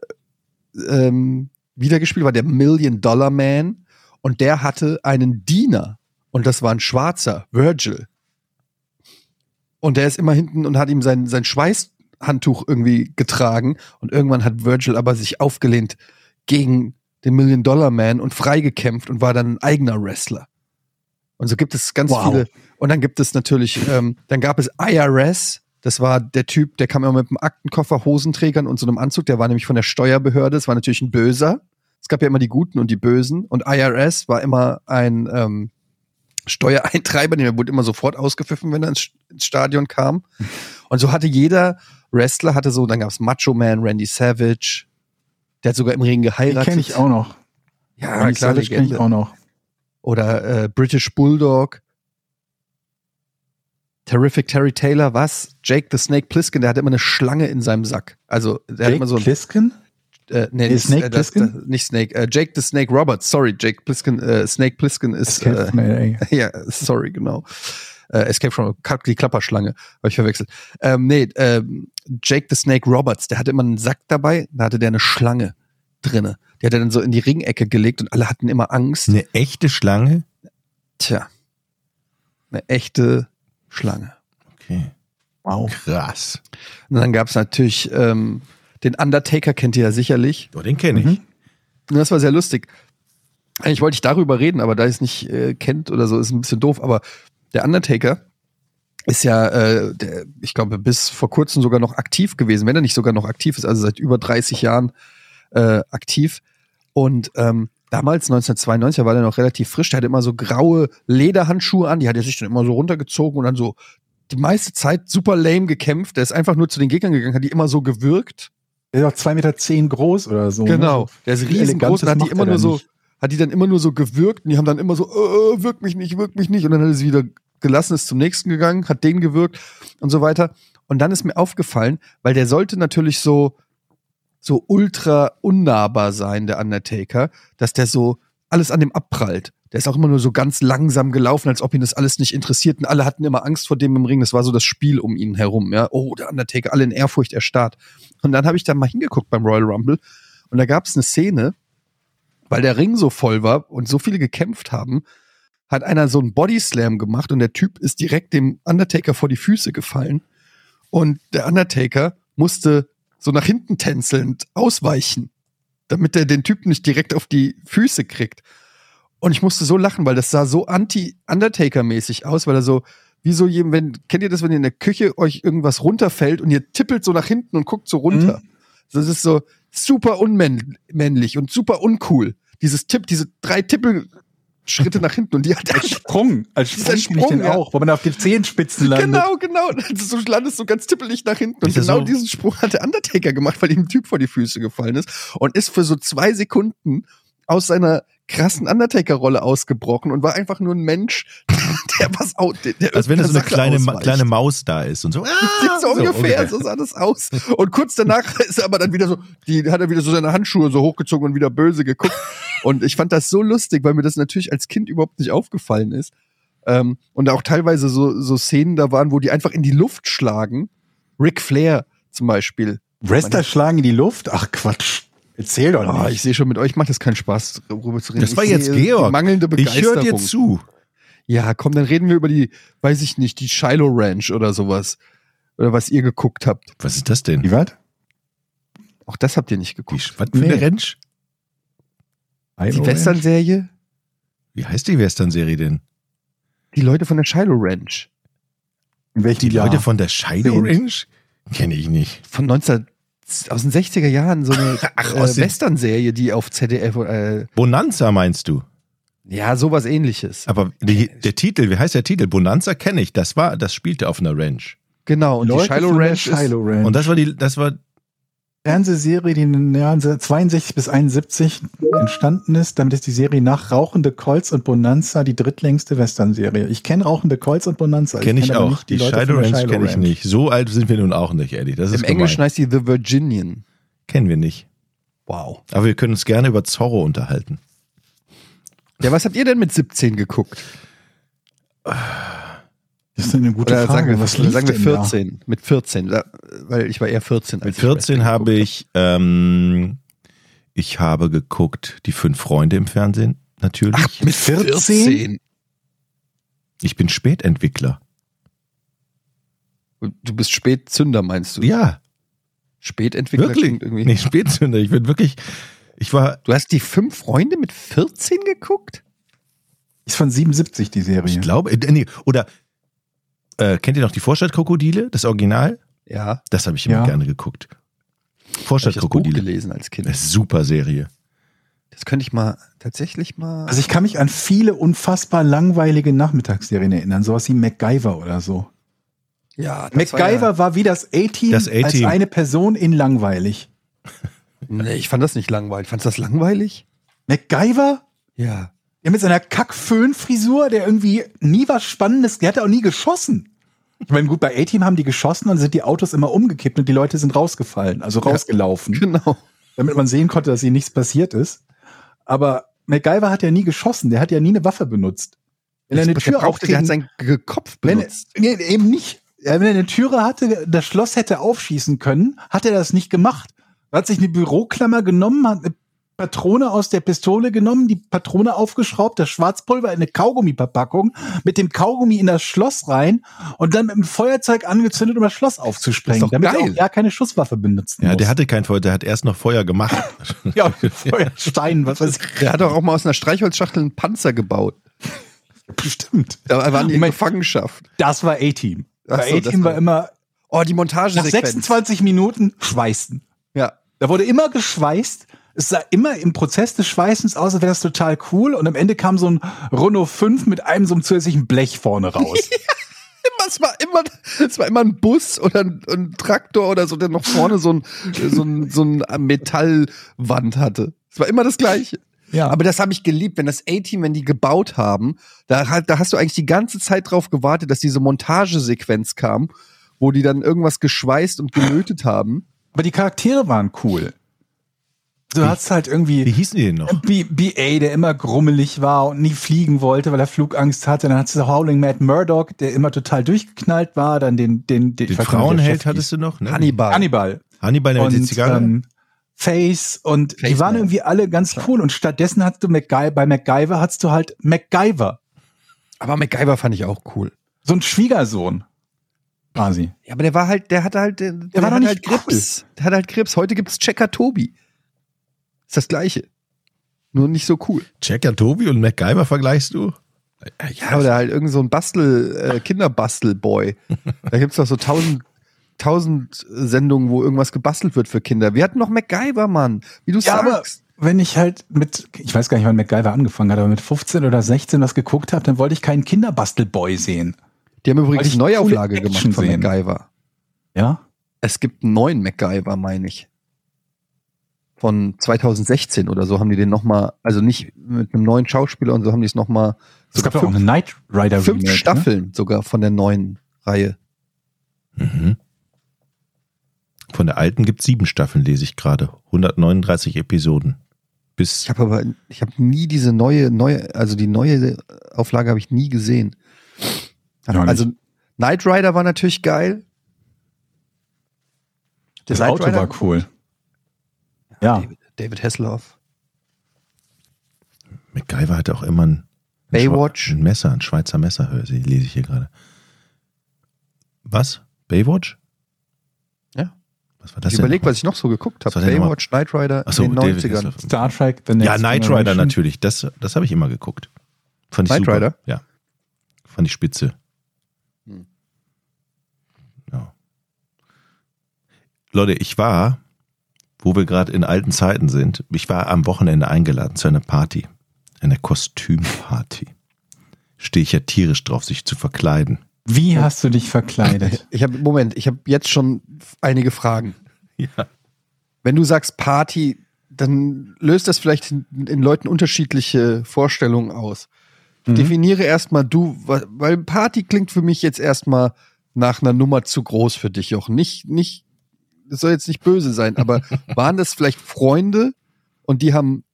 ähm, wiedergespielt, war der Million Dollar Man und der hatte einen Diener Und das war ein Schwarzer, Virgil. Und der ist immer hinten und hat ihm sein, sein Schweißhandtuch irgendwie getragen. Und irgendwann hat Virgil aber sich aufgelehnt gegen den Million Dollar Man und freigekämpft und war dann ein eigener Wrestler. Und so gibt es ganz Wow. viele. Und dann gibt es natürlich, ähm, dann gab es IRS. Das war der Typ, der kam immer mit einem Aktenkoffer, Hosenträgern und so einem Anzug. Der war nämlich von der Steuerbehörde. Das war natürlich ein Böser. Es gab ja immer die Guten und die Bösen. Und IRS war immer ein ähm, Steuereintreiber, der wurde immer sofort ausgepfiffen, wenn er ins, ins Stadion kam. Und so hatte jeder Wrestler, hatte so, dann gab es Macho Man, Randy Savage. Der hat sogar im Ring geheiratet. kenne ich auch noch. Ja, Die klar, Savage kenne ich auch noch. Oder äh, British Bulldog. Terrific Terry Taylor, was? Jake the Snake Plissken, der hatte immer eine Schlange in seinem Sack. Also, der hat Jake immer so ein, Plisken? Äh, nee, Nee, nicht, Snake äh, das, Plissken? das, nicht Snake, äh, Jake the Snake Roberts, sorry, Jake Plissken, äh, Snake Plissken ist, äh, from LA. ja, sorry, genau. Äh, Escape from die Klapperschlange, habe ich verwechselt. Ähm, nee, ähm, Jake the Snake Roberts, der hatte immer einen Sack dabei, da hatte der eine Schlange drinne. Die hat er dann so in die Ringecke gelegt und alle hatten immer Angst. Eine echte Schlange? Tja, eine echte Schlange. Okay. Wow. Krass. Und dann gab's natürlich ähm, den Undertaker, kennt ihr ja sicherlich. Oh, den kenne ich. Mhm. Das war sehr lustig. Eigentlich wollte ich darüber reden, aber da ihr es nicht äh, kennt oder so, ist ein bisschen doof. Aber der Undertaker ist ja, äh, der, ich glaube, bis vor kurzem sogar noch aktiv gewesen, wenn er nicht sogar noch aktiv ist, also seit über 30 Jahren äh, aktiv. Und ähm, damals, 1992, da war der noch relativ frisch, der hatte immer so graue Lederhandschuhe an, die hat er sich dann immer so runtergezogen und dann so die meiste Zeit super lame gekämpft. Der ist einfach nur zu den Gegnern gegangen, hat die immer so gewürgt. Der ist auch zwei Meter zehn groß oder so. Genau. Ne? Der ist riesengroß und hat die immer er nur so, nicht. hat die dann immer nur so gewürgt und die haben dann immer so, äh, wirk mich nicht, wirk mich nicht. Und dann hat er sie wieder gelassen, ist zum nächsten gegangen, hat den gewürgt und so weiter. Und dann ist mir aufgefallen, weil der sollte natürlich so, so ultra unnahbar sein, der Undertaker, dass der so alles an dem abprallt. Der ist auch immer nur so ganz langsam gelaufen, als ob ihn das alles nicht interessiert. Und alle hatten immer Angst vor dem im Ring. Das war so das Spiel um ihn herum. Ja, oh, der Undertaker, alle in Ehrfurcht erstarrt. Und dann habe ich da mal hingeguckt beim Royal Rumble und da gab es eine Szene, weil der Ring so voll war und so viele gekämpft haben, hat einer so einen Bodyslam gemacht und der Typ ist direkt dem Undertaker vor die Füße gefallen. Und der Undertaker musste so nach hinten tänzelnd ausweichen, damit er den Typen nicht direkt auf die Füße kriegt. Und ich musste so lachen, weil das sah so anti-Undertaker-mäßig aus, weil er so, wie so jedem, wenn, kennt ihr das, wenn ihr in der Küche euch irgendwas runterfällt und ihr tippelt so nach hinten und guckt so runter? Das ist so super unmännlich und super uncool. Dieses Tipp, diese drei Tippelschritte nach hinten und die hat er Als Sprung, als Sprung, Sprung, den ja. auch, wo man auf den Zehenspitzen landet. Genau, genau. Also Du landest so ganz tippelig nach hinten. Und genau so? diesen Sprung hat der Undertaker gemacht, weil ihm ein Typ vor die Füße gefallen ist und ist für so zwei Sekunden aus seiner krassen Undertaker-Rolle ausgebrochen und war einfach nur ein Mensch, der was au der, der Als wenn da so eine Sache kleine, Ma kleine Maus da ist und so. Ah, so, ungefähr, so sah das aus. Und kurz danach ist er aber dann wieder so, die hat er wieder so seine Handschuhe so hochgezogen und wieder böse geguckt. Und ich fand das so lustig, weil mir das natürlich als Kind überhaupt nicht aufgefallen ist. Ähm, und auch teilweise so, so Szenen da waren, wo die einfach in die Luft schlagen. Ric Flair zum Beispiel. Wrestler schlagen in die Luft? Ach Quatsch. Erzähl doch Ah, nicht. ich sehe schon, mit euch macht das keinen Spaß, darüber zu reden. Das war Ich jetzt die Georg. Mangelnde Ich Begeisterung. höre dir zu. Ja, komm, dann reden wir über die, weiß ich nicht, die Shiloh Ranch oder sowas. Oder was ihr geguckt habt. Was ist das denn? Wie was? Auch das habt ihr nicht Die, geguckt. was für Nee. eine Rentsch? Die Western-Serie? Wie heißt die Western-Serie denn? Die Leute von der Shiloh Ranch. In welchem Die Jahr? Leute von der Shiloh? Ranch? Kenne ich nicht. Von 19, aus den 60er Jahren, so eine Ach, äh, Western-Serie, die auf ZDF, äh, Bonanza meinst du? ja, sowas ähnliches. Aber die, der Titel, wie heißt der Titel? Bonanza kenne ich. Das war, das spielte auf einer Ranch. Genau, und Leute die Shiloh von der Ranch ist, Shiloh Ranch. Und das war die, das war, Fernsehserie, die in den Jahren 62 bis 71 entstanden ist. Damit ist die Serie nach Rauchende Colts und Bonanza die drittlängste Western-Serie. Ich kenne Rauchende Colts und Bonanza. kenne ich kenn aber auch. Die, von der Ranch kenne ich nicht. So alt sind wir nun auch nicht, Eddie. Das ist im Englischen heißt die The Virginian. Kennen wir nicht. Wow. Aber wir können uns gerne über Zorro unterhalten. Ja, was habt ihr denn mit 17 geguckt? Das ist eine gute Oder Frage. sagen wir, Was sagen wir denn da? 14. Mit 14, da, weil ich war eher 14. Mit als ich 14 Wrestling habe ich, ähm, ich habe geguckt, die fünf Freunde im Fernsehen, natürlich. Ach, mit 14? 14? Ich bin Spätentwickler. Du bist Spätzünder, meinst du? Ja, Spätentwickler wirklich. irgendwie. Nee, Spätzünder. Ich bin wirklich, ich war, Du hast die fünf Freunde mit 14 geguckt? Ist von 77 die ich Serie. glaube, äh, nee, oder äh, kennt ihr noch die Vorstadtkrokodile, das Original? Ja. Das habe ich immer Ja. gerne geguckt. Vorstadtkrokodile. gelesen als Kind. Das ist eine super Serie. Das könnte ich mal tatsächlich mal. Also ich kann mich an viele unfassbar langweilige Nachmittagsserien erinnern, sowas wie MacGyver oder so. ja, das MacGyver War war, wie das A-Team als eine Person in langweilig. ja, nee, ich fand das nicht langweilig. Fandst du das langweilig? MacGyver? Ja. Der mit seiner Kack-Föhn-Frisur, der irgendwie nie was Spannendes, der hat auch nie geschossen. Ich meine, gut, bei A-Team haben die geschossen und sind die Autos immer umgekippt und die Leute sind rausgefallen, also rausgelaufen, Genau. damit man sehen konnte, dass ihnen nichts passiert ist. Aber MacGyver hat ja nie geschossen, der hat ja nie eine Waffe benutzt. Wenn er eine Tür brauchte, der hat seinen Kopf wenn, benutzt. nee, eben nicht. Ja, wenn er eine Türe hatte, das Schloss hätte aufschießen können, hat er das nicht gemacht. Er hat sich eine Büroklammer genommen, hat eine Patrone aus der Pistole genommen, die Patrone aufgeschraubt, das Schwarzpulver in eine Kaugummiverpackung, mit dem Kaugummi in das Schloss rein und dann mit dem Feuerzeug angezündet, um das Schloss aufzusprengen, damit geil. er auch ja keine Schusswaffe benutzen Ja, muss. der hatte kein Feuer, der hat erst noch Feuer gemacht. ja, Feuerstein, was weiß ich. Der hat doch auch mal aus einer Streichholzschachtel einen Panzer gebaut. Bestimmt. Da waren die Ich in mein- Gefangenschaft. Das war A-Team. Bei A-Team war war- immer Oh, die nach Montagesequenz. 26 Minuten schweißen. Ja. Da wurde immer geschweißt. Es sah immer im Prozess des Schweißens aus, als wäre das total cool. Und am Ende kam so ein Renault 5 mit einem so einem zusätzlichen Blech vorne raus. Es war immer, es war immer ein Bus oder ein, ein Traktor oder so, der noch vorne so ein, so ein, so ein Metallwand hatte. Es war immer das Gleiche. ja. Aber das habe ich geliebt, wenn das A-Team, wenn die gebaut haben, da, da hast du eigentlich die ganze Zeit drauf gewartet, dass diese Montagesequenz kam, wo die dann irgendwas geschweißt und gelötet haben. Aber die Charaktere waren cool. Du hast halt Wie irgendwie hießen die denn noch? B BA, der immer grummelig war und nie fliegen wollte, weil er Flugangst hatte. Dann hattest du Howling Mad Murdoch, der immer total durchgeknallt war. Dann den, den, den, Den Frauenheld hattest du noch? Ne? Hannibal. Hannibal. Hannibal der mit der und Zigarre? ähm, Face und die Face waren Man. irgendwie alle ganz cool und stattdessen hattest du MacGy bei MacGyver hattest du halt MacGyver, Aber MacGyver fand ich auch cool. so ein Schwiegersohn quasi. Ja, aber der war halt, der hatte halt, der, der war doch nicht halt Grips. Der hatte halt Grips. Heute gibt's Checker Tobi. Ist das Gleiche. Nur nicht so cool. Checker Tobi und MacGyver vergleichst du? Ja, oder halt irgend so ein Bastel, äh, Kinderbastelboy. da gibt's doch so tausend, tausend Sendungen, wo irgendwas gebastelt wird für Kinder. Wir hatten noch MacGyver, Mann. Wie du Ja, aber sagst. wenn ich halt mit, ich weiß gar nicht, wann MacGyver angefangen hat, aber mit 15 oder 16 was geguckt habe, dann wollte ich keinen Kinderbastelboy sehen. Die haben übrigens eine Neuauflage gemacht von sehen. MacGyver. Ja? Es gibt einen neuen MacGyver, meine ich. Von 2016 oder so haben die den nochmal, also nicht mit einem neuen Schauspieler und so haben die es nochmal Es gab sogar doch auch eine Knight Rider fünf Remake, Ne? Staffeln sogar von der neuen Reihe. Mhm. Von der alten gibt sieben Staffeln, lese ich gerade. 139 Episoden. Bis Ich habe aber, ich habe nie diese neue, neue, also die neue Auflage habe ich nie gesehen. Ja, nicht. also Knight Rider war natürlich geil. Das Knight Auto Rider- war cool. Ja. David, David Hasselhoff. MacGyver hatte auch immer ein, Baywatch. Ein Messer, ein Schweizer Messer, höre ich- lese ich hier gerade. Was? Baywatch? Ja. Was war das ich denn? überleg, nochmal? was ich noch so geguckt habe. Baywatch, Knight Rider Ach so, in den David 90ern. Hasselhoff. Star Trek, The Next Ja, Knight Rider natürlich. Das, das habe ich immer geguckt. Fand ich Knight super. Rider? Ja. Fand ich spitze. Hm. Ja. Leute, ich war, wo wir gerade in alten Zeiten sind, ich war am Wochenende eingeladen zu einer Party. Einer Kostümparty. Stehe ich ja tierisch drauf, sich zu verkleiden. Wie hast du dich verkleidet? Ich habe, Moment, ich habe jetzt schon einige Fragen. Ja. Wenn du sagst Party, dann löst das vielleicht in, in Leuten unterschiedliche Vorstellungen aus. Mhm. Definiere erstmal du, weil Party klingt für mich jetzt erstmal nach einer Nummer zu groß für dich, Jochen. Nicht, nicht, das soll jetzt nicht böse sein, aber waren das vielleicht Freunde und die haben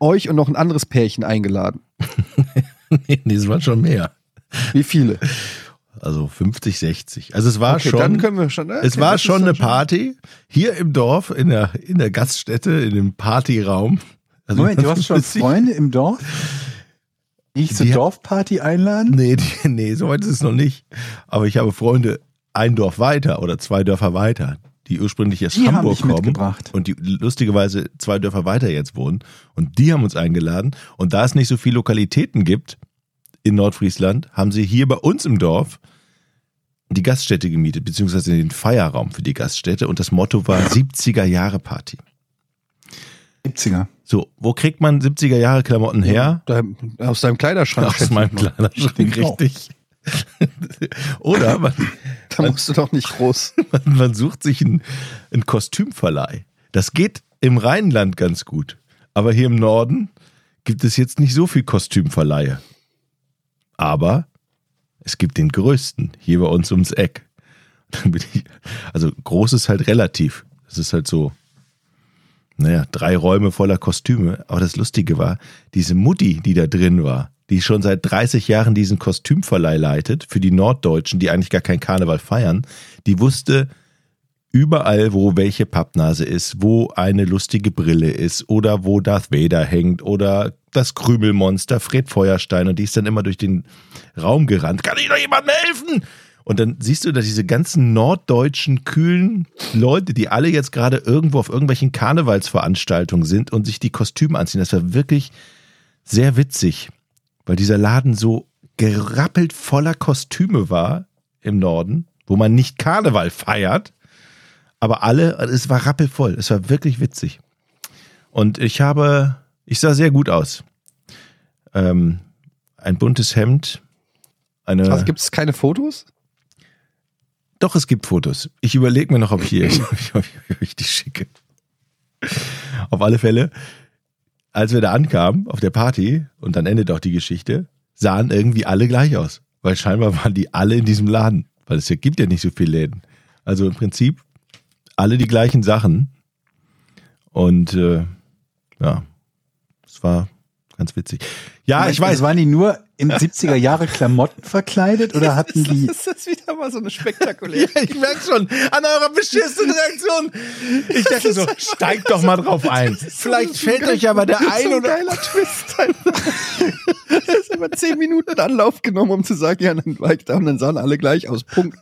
euch und noch ein anderes Pärchen eingeladen? nee, das waren schon mehr. Wie viele? Also 50, 60. Also es war okay, schon. dann können wir schon. Es okay, war das ist schon eine Party hier im Dorf, in der, in der Gaststätte, in dem Partyraum. Also Moment, du hast schon 50 Freunde im Dorf? Ich zur Die- Dorfparty einladen? Nee, die, nee, so weit ist es noch nicht. Aber ich habe Freunde ein Dorf weiter oder zwei Dörfer weiter, die ursprünglich aus Die Hamburg kommen mitgebracht. und die lustigerweise zwei Dörfer weiter jetzt wohnen. Und die haben uns eingeladen. Und da es nicht so viele Lokalitäten gibt in Nordfriesland, haben sie hier bei uns im Dorf die Gaststätte gemietet, beziehungsweise den Feierraum für die Gaststätte. Und das Motto war 70er Jahre Party. 70er. So, wo kriegt man 70er Jahre Klamotten her? Da, aus deinem Kleiderschrank. Aus meinem. Kleiderschrank, Genau. richtig. Oder man, Da musst du doch nicht groß. man, man sucht sich einen, einen Kostümverleih. Das geht im Rheinland ganz gut. Aber hier im Norden gibt es jetzt nicht so viel Kostümverleihe. Aber es gibt den größten hier bei uns ums Eck. Ich, also groß ist halt relativ. Es ist halt so, naja, drei Räume voller Kostüme. Aber das Lustige war, diese Mutti, die da drin war, die schon seit 30 Jahren diesen Kostümverleih leitet, für die Norddeutschen, die eigentlich gar keinen Karneval feiern, die wusste überall, wo welche Pappnase ist, wo eine lustige Brille ist oder wo Darth Vader hängt oder das Krümelmonster Fred Feuerstein und die ist dann immer durch den Raum gerannt. Kann ich noch jemandem helfen? Und dann siehst du da diese ganzen norddeutschen kühlen Leute, die alle jetzt gerade irgendwo auf irgendwelchen Karnevalsveranstaltungen sind und sich die Kostüme anziehen. Das war wirklich sehr witzig, weil dieser Laden so gerappelt voller Kostüme war im Norden, wo man nicht Karneval feiert, aber alle, es war rappelvoll. Es war wirklich witzig. Und ich habe, ich sah sehr gut aus. Ähm, ein buntes Hemd, eine. Also gibt es keine Fotos? Doch, es gibt Fotos. Ich überlege mir noch, ob ich hier, ob ich, ob ich die schicke. Auf alle Fälle, als wir da ankamen auf der Party und dann endet auch die Geschichte, sahen irgendwie alle gleich aus. Weil scheinbar waren die alle in diesem Laden. Weil es gibt ja nicht so viele Läden. Also im Prinzip alle die gleichen Sachen. Und äh, ja, es war ganz witzig. Ja, ich weiß. Waren die nur in 70er Jahre Klamotten verkleidet oder hatten die. Das ist wieder mal so eine spektakuläre. Ich merke schon an eurer beschissenen Reaktion. Ich dachte so, steigt doch mal drauf ein. Vielleicht fällt euch aber der so ein ein oder geiler Twist. Er ist immer zehn Minuten Anlauf genommen, um zu sagen, ja, dann war ich da und dann sahen alle gleich aus. Punkt.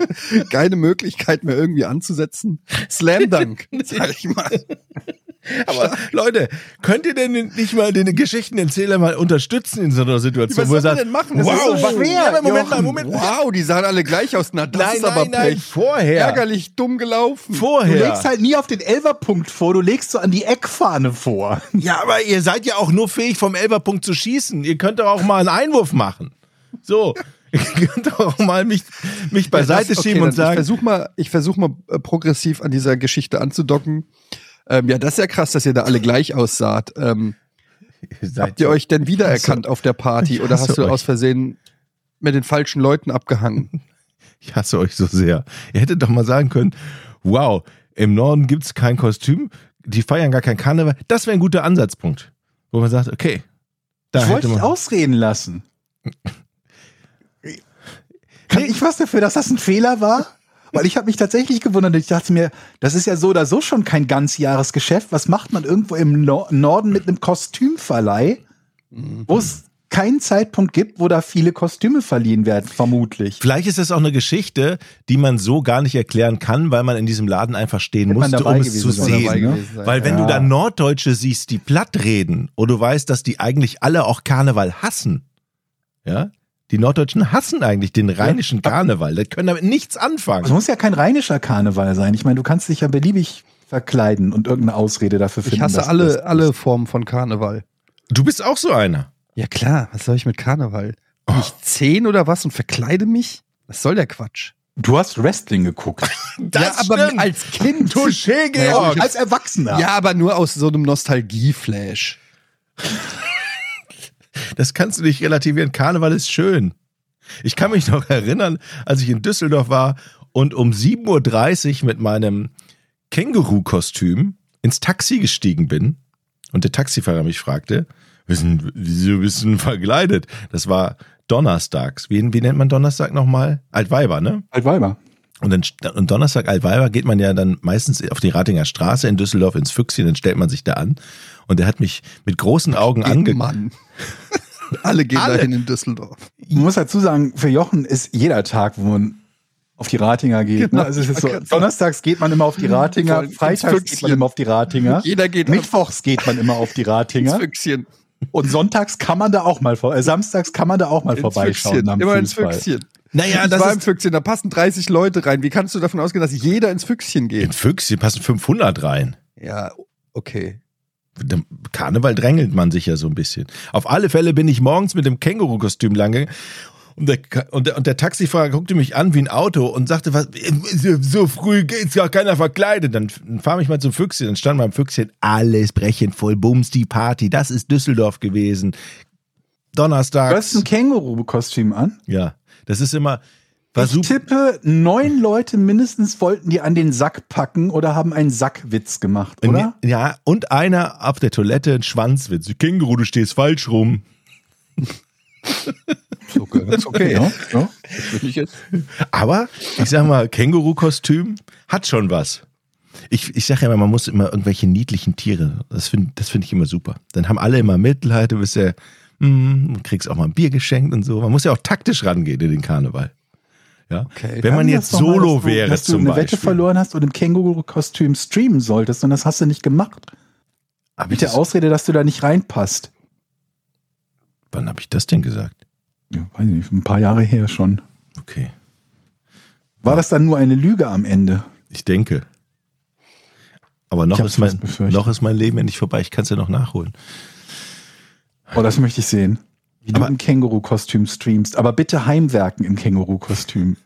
Keine Möglichkeit mehr irgendwie anzusetzen. Slam Dunk, sag ich mal. Aber Leute, könnt ihr denn nicht mal den Geschichtenerzähler mal unterstützen in so einer Situation, Was wo soll man sagt, denn machen? Das wow, ist so schwer, ja, Moment mal, Jochen. Moment mal. Wow, die sahen alle gleich aus. Na, das Nein, ist aber nein, nein, Pech. vorher. Ärgerlich dumm gelaufen. Du Vorher. legst halt nie auf den Elferpunkt vor, du legst so an die Eckfahne vor. Ja, aber ihr seid ja auch nur fähig, vom Elferpunkt zu schießen. Ihr könnt doch auch mal einen Einwurf machen. So, ihr könnt doch auch mal mich, mich beiseite Ja, das- okay, schieben und sagen, Ich versuche mal, ich versuch mal äh, progressiv an dieser Geschichte anzudocken. Ähm, ja, das ist ja krass, dass ihr da alle gleich aussaht. Ähm, habt ihr euch denn wiedererkannt auf der Party oder hast du euch. aus Versehen mit den falschen Leuten abgehangen? Ich hasse euch so sehr. Ihr hättet doch mal sagen können, wow, im Norden gibt's kein Kostüm, die feiern gar kein Karneval. Das wäre ein guter Ansatzpunkt, wo man sagt, okay, da Ich wollte hätte dich man... ausreden lassen. Kann ich was dafür, dass das ein Fehler war? Weil ich habe mich tatsächlich gewundert. Ich dachte mir, das ist ja so oder so schon kein Ganzjahresgeschäft. Was macht man irgendwo im Nor- Norden mit einem Kostümverleih, wo es keinen Zeitpunkt gibt, wo da viele Kostüme verliehen werden, vermutlich. Vielleicht ist das auch eine Geschichte, die man so gar nicht erklären kann, weil man in diesem Laden einfach stehen Hätte man musste, um es zu sehen. gewesen sein, Weil wenn ja. du da Norddeutsche siehst, die platt reden, und du weißt, dass die eigentlich alle auch Karneval hassen, ja, die Norddeutschen hassen eigentlich den rheinischen Karneval, die können damit nichts anfangen. Es muss ja kein rheinischer Karneval sein. Ich meine, du kannst dich ja beliebig verkleiden und irgendeine Ausrede dafür finden. Ich hasse dass- alle, alle Formen von Karneval. Du bist auch so einer. Ja klar, was soll ich mit Karneval? Bin ich zehn oder was und verkleide mich? Was soll der Quatsch? Du hast Wrestling geguckt. ja, aber als Kind. Touché, Georg. Als Erwachsener. Ja, aber nur aus so einem Nostalgieflash. Das kannst du nicht relativieren. Karneval ist schön. Ich kann mich noch erinnern, als ich in Düsseldorf war und um 7.30 Uhr mit meinem Känguru-Kostüm ins Taxi gestiegen bin und der Taxifahrer mich fragte, "Wissen- wieso bist du denn verkleidet? Das war donnerstags. Wie, wie nennt man Donnerstag nochmal? Altweiber, ne? Altweiber. Und, dann, und Donnerstag Altweiber geht man ja dann meistens auf die Ratinger Straße in Düsseldorf ins Füchschen, dann stellt man sich da an. Und er hat mich mit großen Augen ange Mann. Alle gehen Alle. dahin in Düsseldorf. Man muss dazu sagen, für Jochen ist jeder Tag, wo man auf die Ratinger geht. Genau, ne? also es ich ist so. Donnerstags geht man immer auf die Ratinger, Voll ins freitags geht man Füchschen. immer auf die Ratinger, Jeder geht mittwochs geht man immer auf die ins Ratinger Füchschen. und sonntags kann man da auch mal vor, äh, samstags kann man da auch mal Ins vorbeischauen Füchschen. am Immer ins Fußball. Füchschen. Naja, ich das war im ist Füchschen, da passen 30 Leute rein. Wie kannst du davon ausgehen, dass jeder ins Füchschen in geht? Füchs, hier passen 500 rein. Ja, okay. Karneval drängelt man sich ja so ein bisschen. Auf alle Fälle bin ich morgens mit dem Känguru-Kostüm lange und der, und, der, und der Taxifahrer guckte mich an wie ein Auto und sagte, was, so, früh geht's ja keiner verkleidet. Dann, dann fahr mich mal zum Füchschen. Dann stand beim Füchschen alles brechend voll, Bums, die Party. Das ist Düsseldorf gewesen. Du Donnerstag. hast ein Känguru-Kostüm an. Ja, das ist immer, war Ich tippe, neun Leute mindestens wollten die an den Sack packen oder haben einen Sackwitz gemacht, oder? Ja, und einer auf der Toilette ein Schwanzwitz. Känguru, du stehst falsch rum. Okay, das ist okay. Ja, ja. Ich jetzt. Aber ich sag mal, Känguru-Kostüm hat schon was. Ich, ich sage ja immer, man muss immer irgendwelche niedlichen Tiere. Das finde das find ich immer super. Dann haben alle immer Mitleid, du bist ja, mm, kriegst auch mal ein Bier geschenkt und so. Man muss ja auch taktisch rangehen in den Karneval. Ja. Okay. Wenn man jetzt doch mal, solo dass du, wäre dass du zum eine Beispiel. Wette verloren hast und im Känguru-Kostüm streamen solltest und das hast du nicht gemacht. Hab ich Mit der Ausrede, dass du da nicht reinpasst. wann habe ich das denn gesagt? Ja, weiß ich nicht, ein paar Jahre her schon. Okay, War das dann nur eine Lüge am Ende? ich denke. Aber noch ist, mein, noch ist mein Leben ja nicht vorbei. Ich kann es ja noch nachholen. Oh, das möchte ich sehen. Wie Aber- du im Känguru-Kostüm streamst. Aber bitte Heimwerken im Känguru-Kostüm.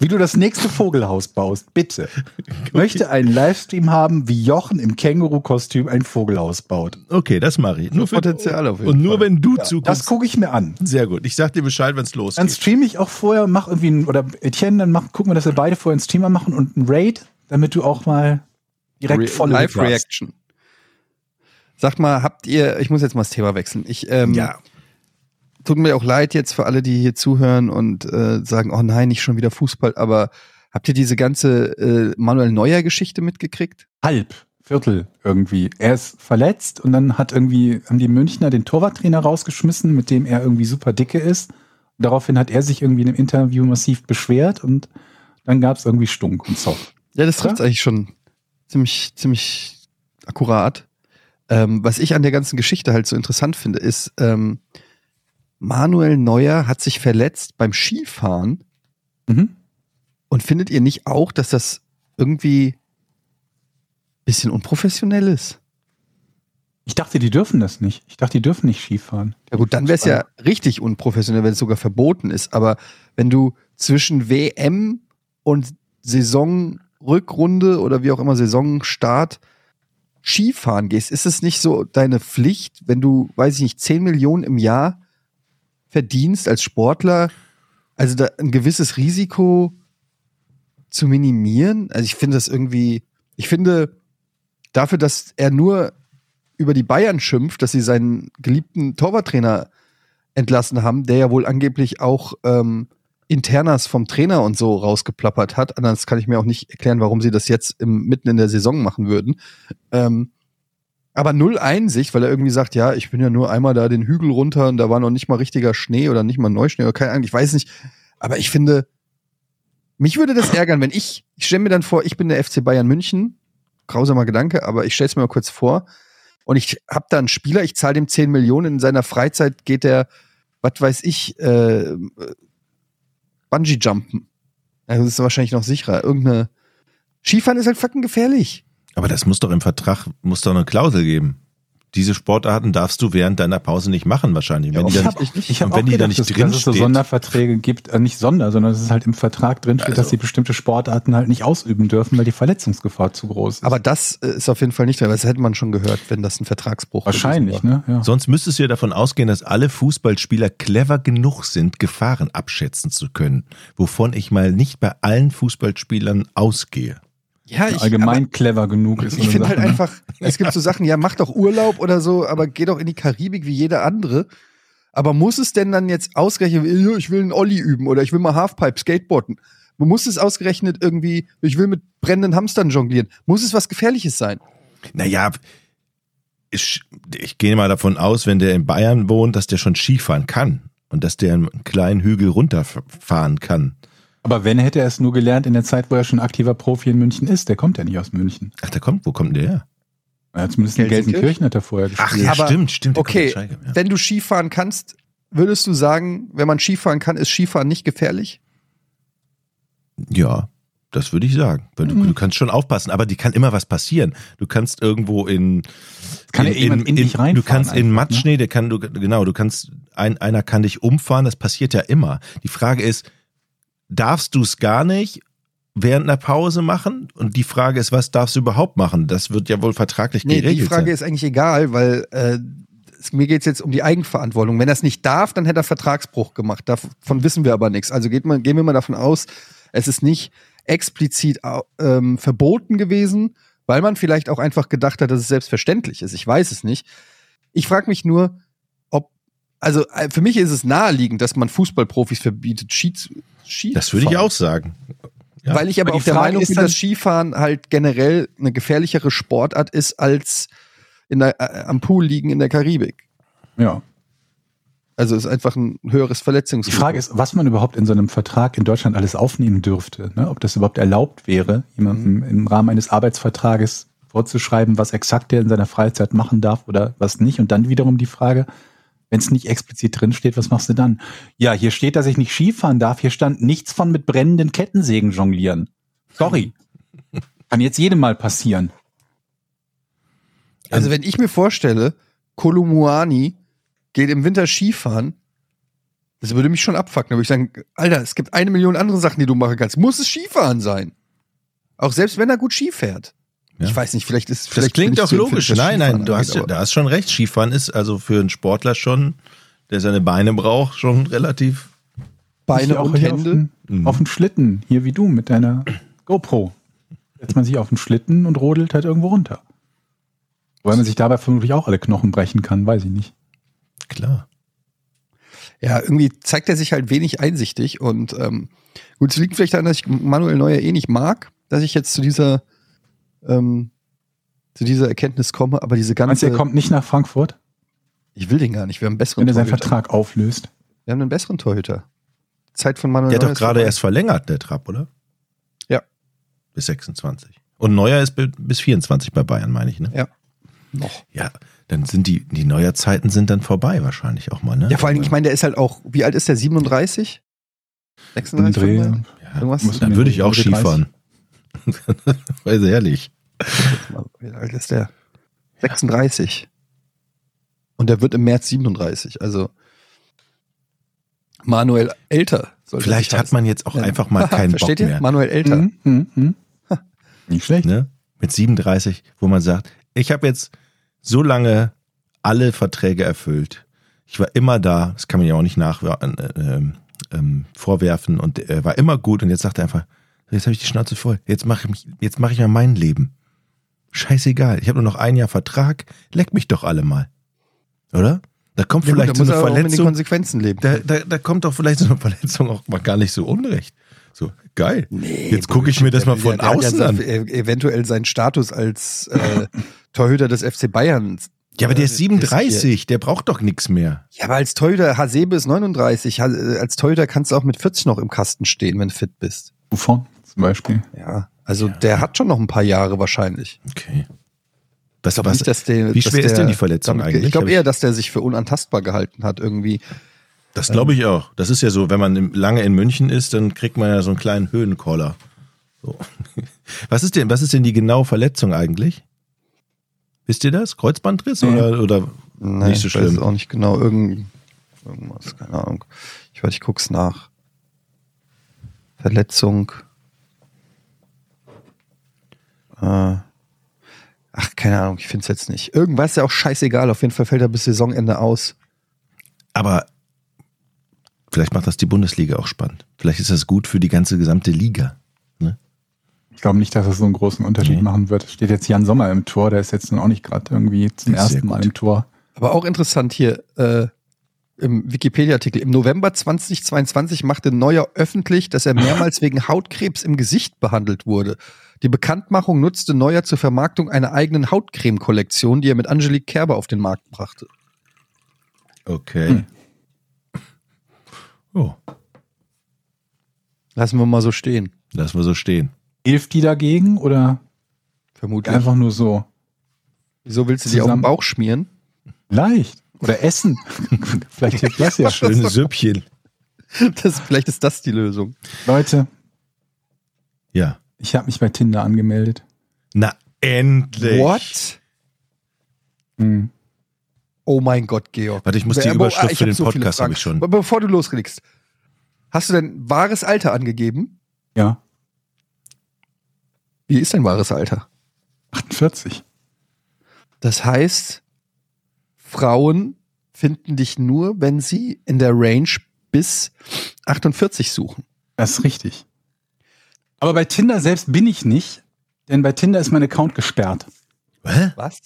Wie du das nächste Vogelhaus baust, bitte. Ich möchte einen Livestream haben, wie Jochen im Känguru-Kostüm ein Vogelhaus baut. Okay, das mache ich. Nur für, Potenzial auf jeden und nur Fall. wenn du Das zukommst. gucke ich mir an. Sehr gut. Ich sag dir Bescheid, wenn es Dann losgeht. streame ich auch vorher, mach irgendwie, ein, oder Etienne, dann mach, gucken wir, dass wir beide vorher einen Streamer machen und einen Raid, damit du auch mal direkt Re voll Live Reaction. Sag mal, habt ihr, ich muss jetzt mal das Thema wechseln. Ich, ähm, Ja. Tut mir auch leid jetzt für alle, die hier zuhören und äh, sagen, oh nein, nicht schon wieder Fußball, aber habt ihr diese ganze äh, Manuel Neuer Geschichte mitgekriegt? Halb, Viertel irgendwie. Er ist verletzt und dann hat irgendwie, haben die Münchner den Torwarttrainer rausgeschmissen, mit dem er irgendwie super dicke ist. Daraufhin hat er sich irgendwie in einem Interview massiv beschwert und dann gab es irgendwie Stunk und Zoff. Ja, das trifft eigentlich schon ziemlich, ziemlich akkurat. Ähm, was ich an der ganzen Geschichte halt so interessant finde, ist, ähm, Manuel Neuer hat sich verletzt beim Skifahren Mhm. und findet ihr nicht auch, dass das irgendwie bisschen unprofessionell ist? Ich dachte, die dürfen das nicht. Ich dachte, die dürfen nicht Skifahren. Ja gut, dann wäre es ja richtig unprofessionell, wenn es sogar verboten ist. Aber wenn du zwischen WM und Saisonrückrunde oder wie auch immer Saisonstart Skifahren gehst, ist es nicht so deine Pflicht, wenn du, weiß ich nicht, 10 Millionen im Jahr verdienst als Sportler, also da ein gewisses Risiko zu minimieren? Also ich finde das irgendwie, ich finde dafür, dass er nur über die Bayern schimpft, dass sie seinen geliebten Torwarttrainer entlassen haben, der ja wohl angeblich auch ähm, Internas vom Trainer und so rausgeplappert hat. Anders kann ich mir auch nicht erklären, warum sie das jetzt im, mitten in der Saison machen würden. Ähm, aber null Einsicht, weil er irgendwie sagt, ja, ich bin ja nur einmal da den Hügel runter und da war noch nicht mal richtiger Schnee oder nicht mal Neuschnee oder keine Ahnung, ich weiß nicht. Aber ich finde, mich würde das ärgern, wenn ich, ich stelle mir dann vor, ich bin der FC Bayern München, grausamer Gedanke, aber ich stelle es mir mal kurz vor, und ich habe da einen Spieler, ich zahle dem 10 Millionen, in seiner Freizeit geht er, was weiß ich, äh, Bungee-Jumpen. Also das ist wahrscheinlich noch sicherer. Irgendeine Skifahren ist halt fucking gefährlich. Aber das muss doch im Vertrag, muss doch eine Klausel geben. Diese Sportarten darfst du während deiner Pause nicht machen wahrscheinlich. Wenn die ich dann, habe ich hab und wenn auch die da gedacht, nicht dass, drin dass es so Sonderverträge gibt, äh, nicht Sonder, sondern dass es halt im Vertrag drin steht, Also- dass sie bestimmte Sportarten halt nicht ausüben dürfen, weil die Verletzungsgefahr zu groß ist. Aber das äh, ist auf jeden Fall nicht drin, weil das hätte man schon gehört, wenn das ein Vertragsbruch wahrscheinlich, ne? Ja. Sonst müsstest du ja davon ausgehen, dass alle Fußballspieler clever genug sind, Gefahren abschätzen zu können, wovon ich mal nicht bei allen Fußballspielern ausgehe. Ja, ich, allgemein clever genug ist. Ich finde halt ne? einfach, es gibt so Sachen, ja, mach doch Urlaub oder so, aber geh doch in die Karibik wie jeder andere. Aber muss es denn dann jetzt ausgerechnet, ja, ich will einen Olli üben oder ich will mal Halfpipe skateboarden? Muss es ausgerechnet irgendwie, ich will mit brennenden Hamstern jonglieren? Muss es was Gefährliches sein? Naja, ich, ich gehe mal davon aus, wenn der in Bayern wohnt, dass der schon Skifahren kann und dass der einen kleinen Hügel runterfahren kann. Aber wenn hätte er es nur gelernt in der Zeit, wo er schon aktiver Profi in München ist, der kommt ja nicht aus München. Ach, der kommt, wo kommt der her? Ja, zumindest in Gelsenkirchen? Gelsenkirchen hat er vorher gespielt. Ach ja, Aber- stimmt, stimmt. Okay, Schalke, ja. wenn du Skifahren kannst, würdest du sagen, wenn man Skifahren kann, ist Skifahren nicht gefährlich? Ja, das würde ich sagen. Du, Mhm. du kannst schon aufpassen, aber die kann immer was passieren. Du kannst irgendwo in Kann ja jemand in dich reinfahren Du kannst in ne? Matschnee, der kann du genau, du kannst ein, einer kann dich umfahren, das passiert ja immer. Die Frage ist, darfst du es gar nicht während einer Pause machen? Und die Frage ist, was darfst du überhaupt machen? Das wird ja wohl vertraglich Nee, geregelt die Frage sein. ist eigentlich egal, weil äh, mir geht es jetzt um die Eigenverantwortung. Wenn er es nicht darf, dann hätte er Vertragsbruch gemacht. Davon wissen wir aber nichts. Also geht man, gehen wir mal davon aus, es ist nicht explizit ähm, verboten gewesen, weil man vielleicht auch einfach gedacht hat, dass es selbstverständlich ist. Ich weiß es nicht. Ich frage mich nur, also äh, für mich ist es naheliegend, dass man Fußballprofis verbietet, Ski, zu- Ski das würde ich auch sagen. Ja. Weil ich aber, Aber die auch der Frage Meinung ist bin, dass Skifahren halt generell eine gefährlichere Sportart ist als in der, äh, am Pool liegen in der Karibik. Ja. Also ist einfach ein höheres Die Verletzungsrisiko. Frage ist, was man überhaupt in so einem Vertrag in Deutschland alles aufnehmen dürfte. Ne? Ob das überhaupt erlaubt wäre, jemandem im Rahmen eines Arbeitsvertrages vorzuschreiben, was exakt der in seiner Freizeit machen darf oder was nicht. Und dann wiederum die Frage, wenn es nicht explizit drin steht, was machst du dann? Ja, hier steht, dass ich nicht Skifahren darf. Hier stand nichts von mit brennenden Kettensägen jonglieren. Sorry. Kann jetzt jedem mal passieren. also wenn ich mir vorstelle, Kolumuani geht im Winter Skifahren, das würde mich schon abfucken. Da würde ich sagen, Alter, es gibt eine Million andere Sachen, die du machen kannst. Muss es Skifahren sein? Auch selbst wenn er gut Ski fährt. Ja. Ich weiß nicht, vielleicht ist Das vielleicht bin klingt doch logisch. Nein, nein, du hast, ja, da hast schon recht. Skifahren ist also für einen Sportler schon, der seine Beine braucht, schon relativ. Beine und hier Hände. Auf den, Mhm. auf den Schlitten, hier wie du mit deiner GoPro. Setzt man sich auf den Schlitten und rodelt halt irgendwo runter. Weil man sich dabei vermutlich auch alle Knochen brechen kann, weiß ich nicht. Klar. Ja, irgendwie zeigt er sich halt wenig einsichtig und ähm, gut, es liegt vielleicht daran, dass ich Manuel Neuer eh nicht mag, dass ich jetzt zu dieser ähm, zu dieser Erkenntnis komme, aber diese Meinst du, ganze er kommt nicht nach Frankfurt, ich will den gar nicht, wir haben einen besseren wenn er seinen Torhüter. Vertrag auflöst? Wir haben einen besseren Torhüter. Zeit von Manuel Der hat doch gerade erst verlängert, der Trapp, oder? Ja. Bis 26. Und Neuer ist bi- bis 24 bei Bayern, meine ich, ne? Ja. Noch. Ja, dann sind die, die Neuer-Zeiten sind dann vorbei wahrscheinlich auch mal, ne? Ja, vor allem, ich meine, der ist halt auch, wie alt ist der? 37? 36? Dreh. 35? Ja, irgendwas? dann würde ich auch 30. Skifahren. Weiß ehrlich. Wie alt ist der? 36. Und der wird im März 37. Also Manuel älter. sollte Vielleicht hat man jetzt auch heißen. einfach mal keinen Bock Versteht ihr? mehr. Manuel älter. Mhm, mhm, mhm. Nicht schlecht. ne? Mit 37, wo man sagt, ich habe jetzt so lange alle Verträge erfüllt. Ich war immer da, das kann man ja auch nicht nach äh, ähm, ähm, vorwerfen und er war immer gut und jetzt sagt er einfach, jetzt habe ich die Schnauze voll. Jetzt mache ich mich, jetzt mache ich mal mein Leben. Scheißegal, ich habe nur noch ein Jahr Vertrag, leck mich doch alle mal. Oder? Da kommt Ja, gut, vielleicht muss so eine er auch mit den Verletzung. Konsequenzen leben. Da, da, da kommt doch vielleicht so eine Verletzung auch mal gar nicht so unrecht. So, geil. Nee, Jetzt gucke ich mir das mal der- von der hat außen ja an. äh, Eventuell seinen Status als äh, Torhüter des FC Bayern. Ja, aber der äh, ist 37, der braucht doch nichts mehr. Ja, aber als Torhüter, Hasebe ist 39. Ha- äh, Als Torhüter kannst du auch mit 40 noch im Kasten stehen, wenn du fit bist. Buffon zum Beispiel. Ja, also der hat schon noch ein paar Jahre wahrscheinlich. Okay. Glaub was, nicht, dass der, wie dass schwer ist der denn die Verletzung damit- eigentlich? Ich glaube eher, dass der sich für unantastbar gehalten hat irgendwie. Das glaube ich auch. Das ist ja so, wenn man lange in München ist, dann kriegt man ja so einen kleinen Höhenkoller. So. Was ist denn, was ist denn die genaue Verletzung eigentlich? Wisst ihr das? Kreuzbandriss Nee. oder, oder Nee, nicht so ich weiß es schlimm? auch nicht genau. Irgend, irgendwas, keine Ahnung. Ich weiß, ich guck's nach. Verletzung. Äh, ach, keine Ahnung, ich finde es jetzt nicht. Irgendwas ist ja auch scheißegal. Auf jeden Fall fällt er bis Saisonende aus. Aber vielleicht macht das die Bundesliga auch spannend. Vielleicht ist das gut für die ganze gesamte Liga. Ich glaube nicht, dass es so einen großen Unterschied Nee. machen wird. Steht jetzt Jan Sommer im Tor, der ist jetzt nun auch nicht gerade irgendwie zum ersten Mal im Tor. Aber auch interessant hier, äh, im Wikipedia-Artikel. Im November 2022 machte Neuer öffentlich, dass er mehrmals wegen Hautkrebs im Gesicht behandelt wurde. Die Bekanntmachung nutzte Neuer zur Vermarktung einer eigenen Hautcreme-Kollektion, die er mit Angelique Kerber auf den Markt brachte. Okay. Hm. Oh, Lassen wir mal so stehen. lassen wir so stehen. Hilft die dagegen oder Vermutlich. einfach nur so? Wieso willst du dir auf den zusammen- Bauch schmieren? Leicht. Oder essen. Vielleicht hilft das ja. Schönes Süppchen. Das, vielleicht ist das die Lösung. Leute, Ja. ich habe mich bei Tinder angemeldet. Na, endlich. What? Hm. Oh mein Gott, Georg. Warte, ich muss die Überschrift ich für den so Podcast habe ich schon. Aber Bevor du loslegst, hast du dein wahres Alter angegeben? Ja, Wie ist dein wahres Alter? 48. Das heißt, Frauen finden dich nur, wenn sie in der Range bis 48 suchen. Das ist richtig. Aber bei Tinder selbst bin ich nicht, denn bei Tinder ist mein Account gesperrt. Hä? Was?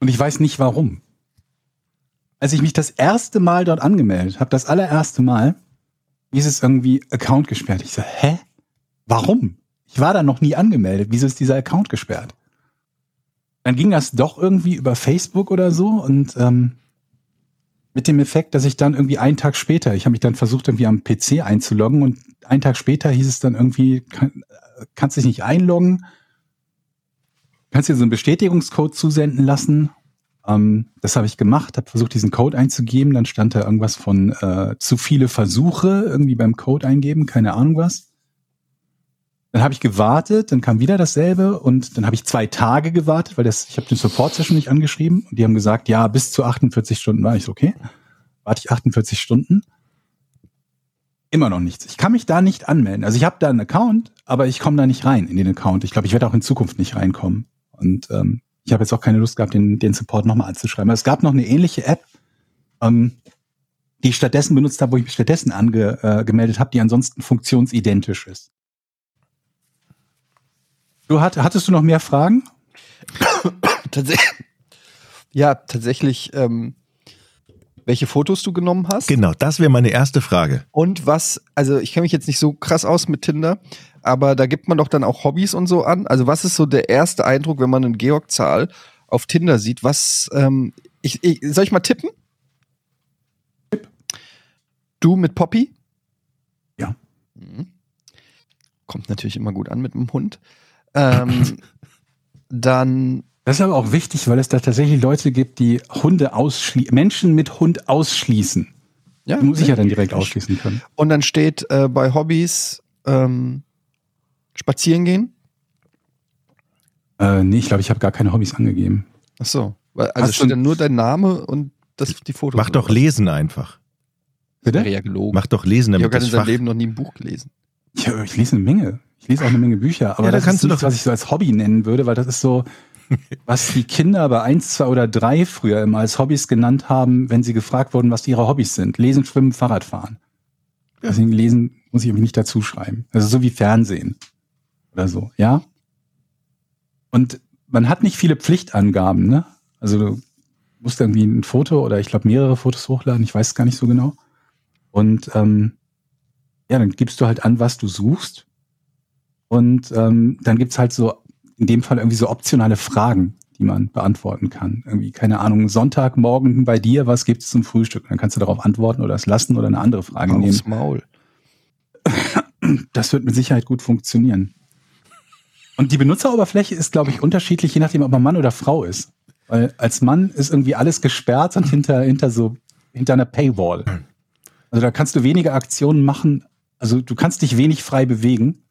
Und ich weiß nicht warum. Als ich mich das erste Mal dort angemeldet habe, das allererste Mal, hieß es irgendwie Account gesperrt. Ich so, hä? Warum? Ich war da noch nie angemeldet. Wieso ist dieser Account gesperrt? Dann ging das doch irgendwie über Facebook oder so und ähm, mit dem Effekt, dass ich dann irgendwie einen Tag später, ich habe mich dann versucht irgendwie am PC einzuloggen und einen Tag später hieß es dann irgendwie, kann, kannst dich nicht einloggen, kannst dir so einen Bestätigungscode zusenden lassen. Ähm, das habe ich gemacht, habe versucht, diesen Code einzugeben. Dann stand da irgendwas von äh, zu viele Versuche irgendwie beim Code eingeben, keine Ahnung was. Dann habe ich gewartet, dann kam wieder dasselbe und dann habe ich zwei Tage gewartet, weil das, ich habe den Support-Session nicht angeschrieben und die haben gesagt, ja, bis zu 48 Stunden war ich so, okay. Warte ich 48 Stunden. Immer noch nichts. Ich kann mich da nicht anmelden. Also ich habe da einen Account, aber ich komme da nicht rein in den Account. Ich glaube, ich werde auch in Zukunft nicht reinkommen. Und ähm, ich habe jetzt auch keine Lust gehabt, den, den Support nochmal anzuschreiben. Aber es gab noch eine ähnliche App, ähm, die ich stattdessen benutzt habe, wo ich mich stattdessen angemeldet äh, gemeldet habe, die ansonsten funktionsidentisch ist. Du hat, hattest du noch mehr Fragen? Tatsächlich. Ja, tatsächlich, ähm, welche Fotos du genommen hast. Genau, das wäre meine erste Frage. Und was, also ich kenne mich jetzt nicht so krass aus mit Tinder, aber da gibt man doch dann auch Hobbys und so an. Also was ist so der erste Eindruck, wenn man einen Georg Zahl auf Tinder sieht? Was, ähm, ich, ich, soll ich mal tippen? Du mit Poppy? Ja. Mhm. Kommt natürlich immer gut an mit dem Hund. Ähm, dann, Das ist aber auch wichtig, weil es da tatsächlich Leute gibt, die Hunde ausschließen, Menschen mit Hund ausschließen. ja, Die muss ich ja dann direkt ausschließen können. Und dann steht äh, bei Hobbys ähm, spazieren gehen. Äh, nee, ich glaube, ich habe gar keine Hobbys angegeben. Ach so. Weil- Also Hast steht dann nur dein Name und das, die Fotos. Mach doch lesen. Einfach. Bitte? Wäre ja gelogen. Mach doch Lesen, ich damit habe in seinem Fach... Leben noch nie ein Buch gelesen. Ja, ich lese eine Menge. Ich lese auch eine Menge Bücher, aber Ja, da das kannst ist du nichts, was ich so als Hobby nennen würde, weil das ist so, was die Kinder bei eins, zwei oder drei früher immer als Hobbys genannt haben, wenn sie gefragt wurden, was ihre Hobbys sind. Lesen, Schwimmen, Fahrradfahren. Deswegen lesen muss ich irgendwie nicht dazu schreiben. Also so wie Fernsehen oder so, ja. Und man hat nicht viele Pflichtangaben, ne? Also du musst irgendwie ein Foto oder ich glaube mehrere Fotos hochladen, ich weiß es gar nicht so genau. Und ähm, ja, dann gibst du halt an, was du suchst. Und ähm, dann gibt's halt so, in dem Fall irgendwie so optionale Fragen, die man beantworten kann. Irgendwie, keine Ahnung, Sonntagmorgen bei dir, was gibt's zum Frühstück? Dann kannst du darauf antworten oder es lassen oder eine andere Frage nehmen. Aufs Maul. Das wird mit Sicherheit gut funktionieren. Und die Benutzeroberfläche ist, glaube ich, unterschiedlich, je nachdem, ob man Mann oder Frau ist. Weil als Mann ist irgendwie alles gesperrt und hinter, hinter so, hinter einer Paywall. Also da kannst du weniger Aktionen machen. Also du kannst dich wenig frei bewegen.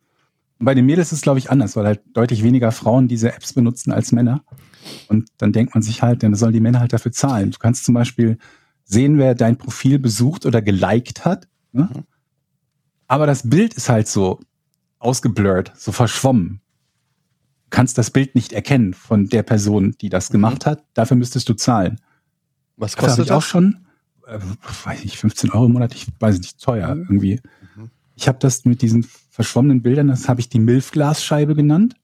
Und bei den Mädels ist es, glaube ich, anders, weil halt deutlich weniger Frauen diese Apps benutzen als Männer. Und dann denkt man sich halt, dann sollen die Männer halt dafür zahlen. Du kannst zum Beispiel sehen, wer dein Profil besucht oder geliked hat. Ne? Aber das Bild ist halt so ausgeblurrt, so verschwommen. Du kannst das Bild nicht erkennen von der Person, die das gemacht hat. Dafür müsstest du zahlen. Was Dafür habe kostet ich auch das? schon, äh, weiß nicht, 15 Euro im Monat, ich weiß nicht, teuer irgendwie. Mhm. Ich habe das mit diesen verschwommenen Bildern, das habe ich die Milfglasscheibe genannt.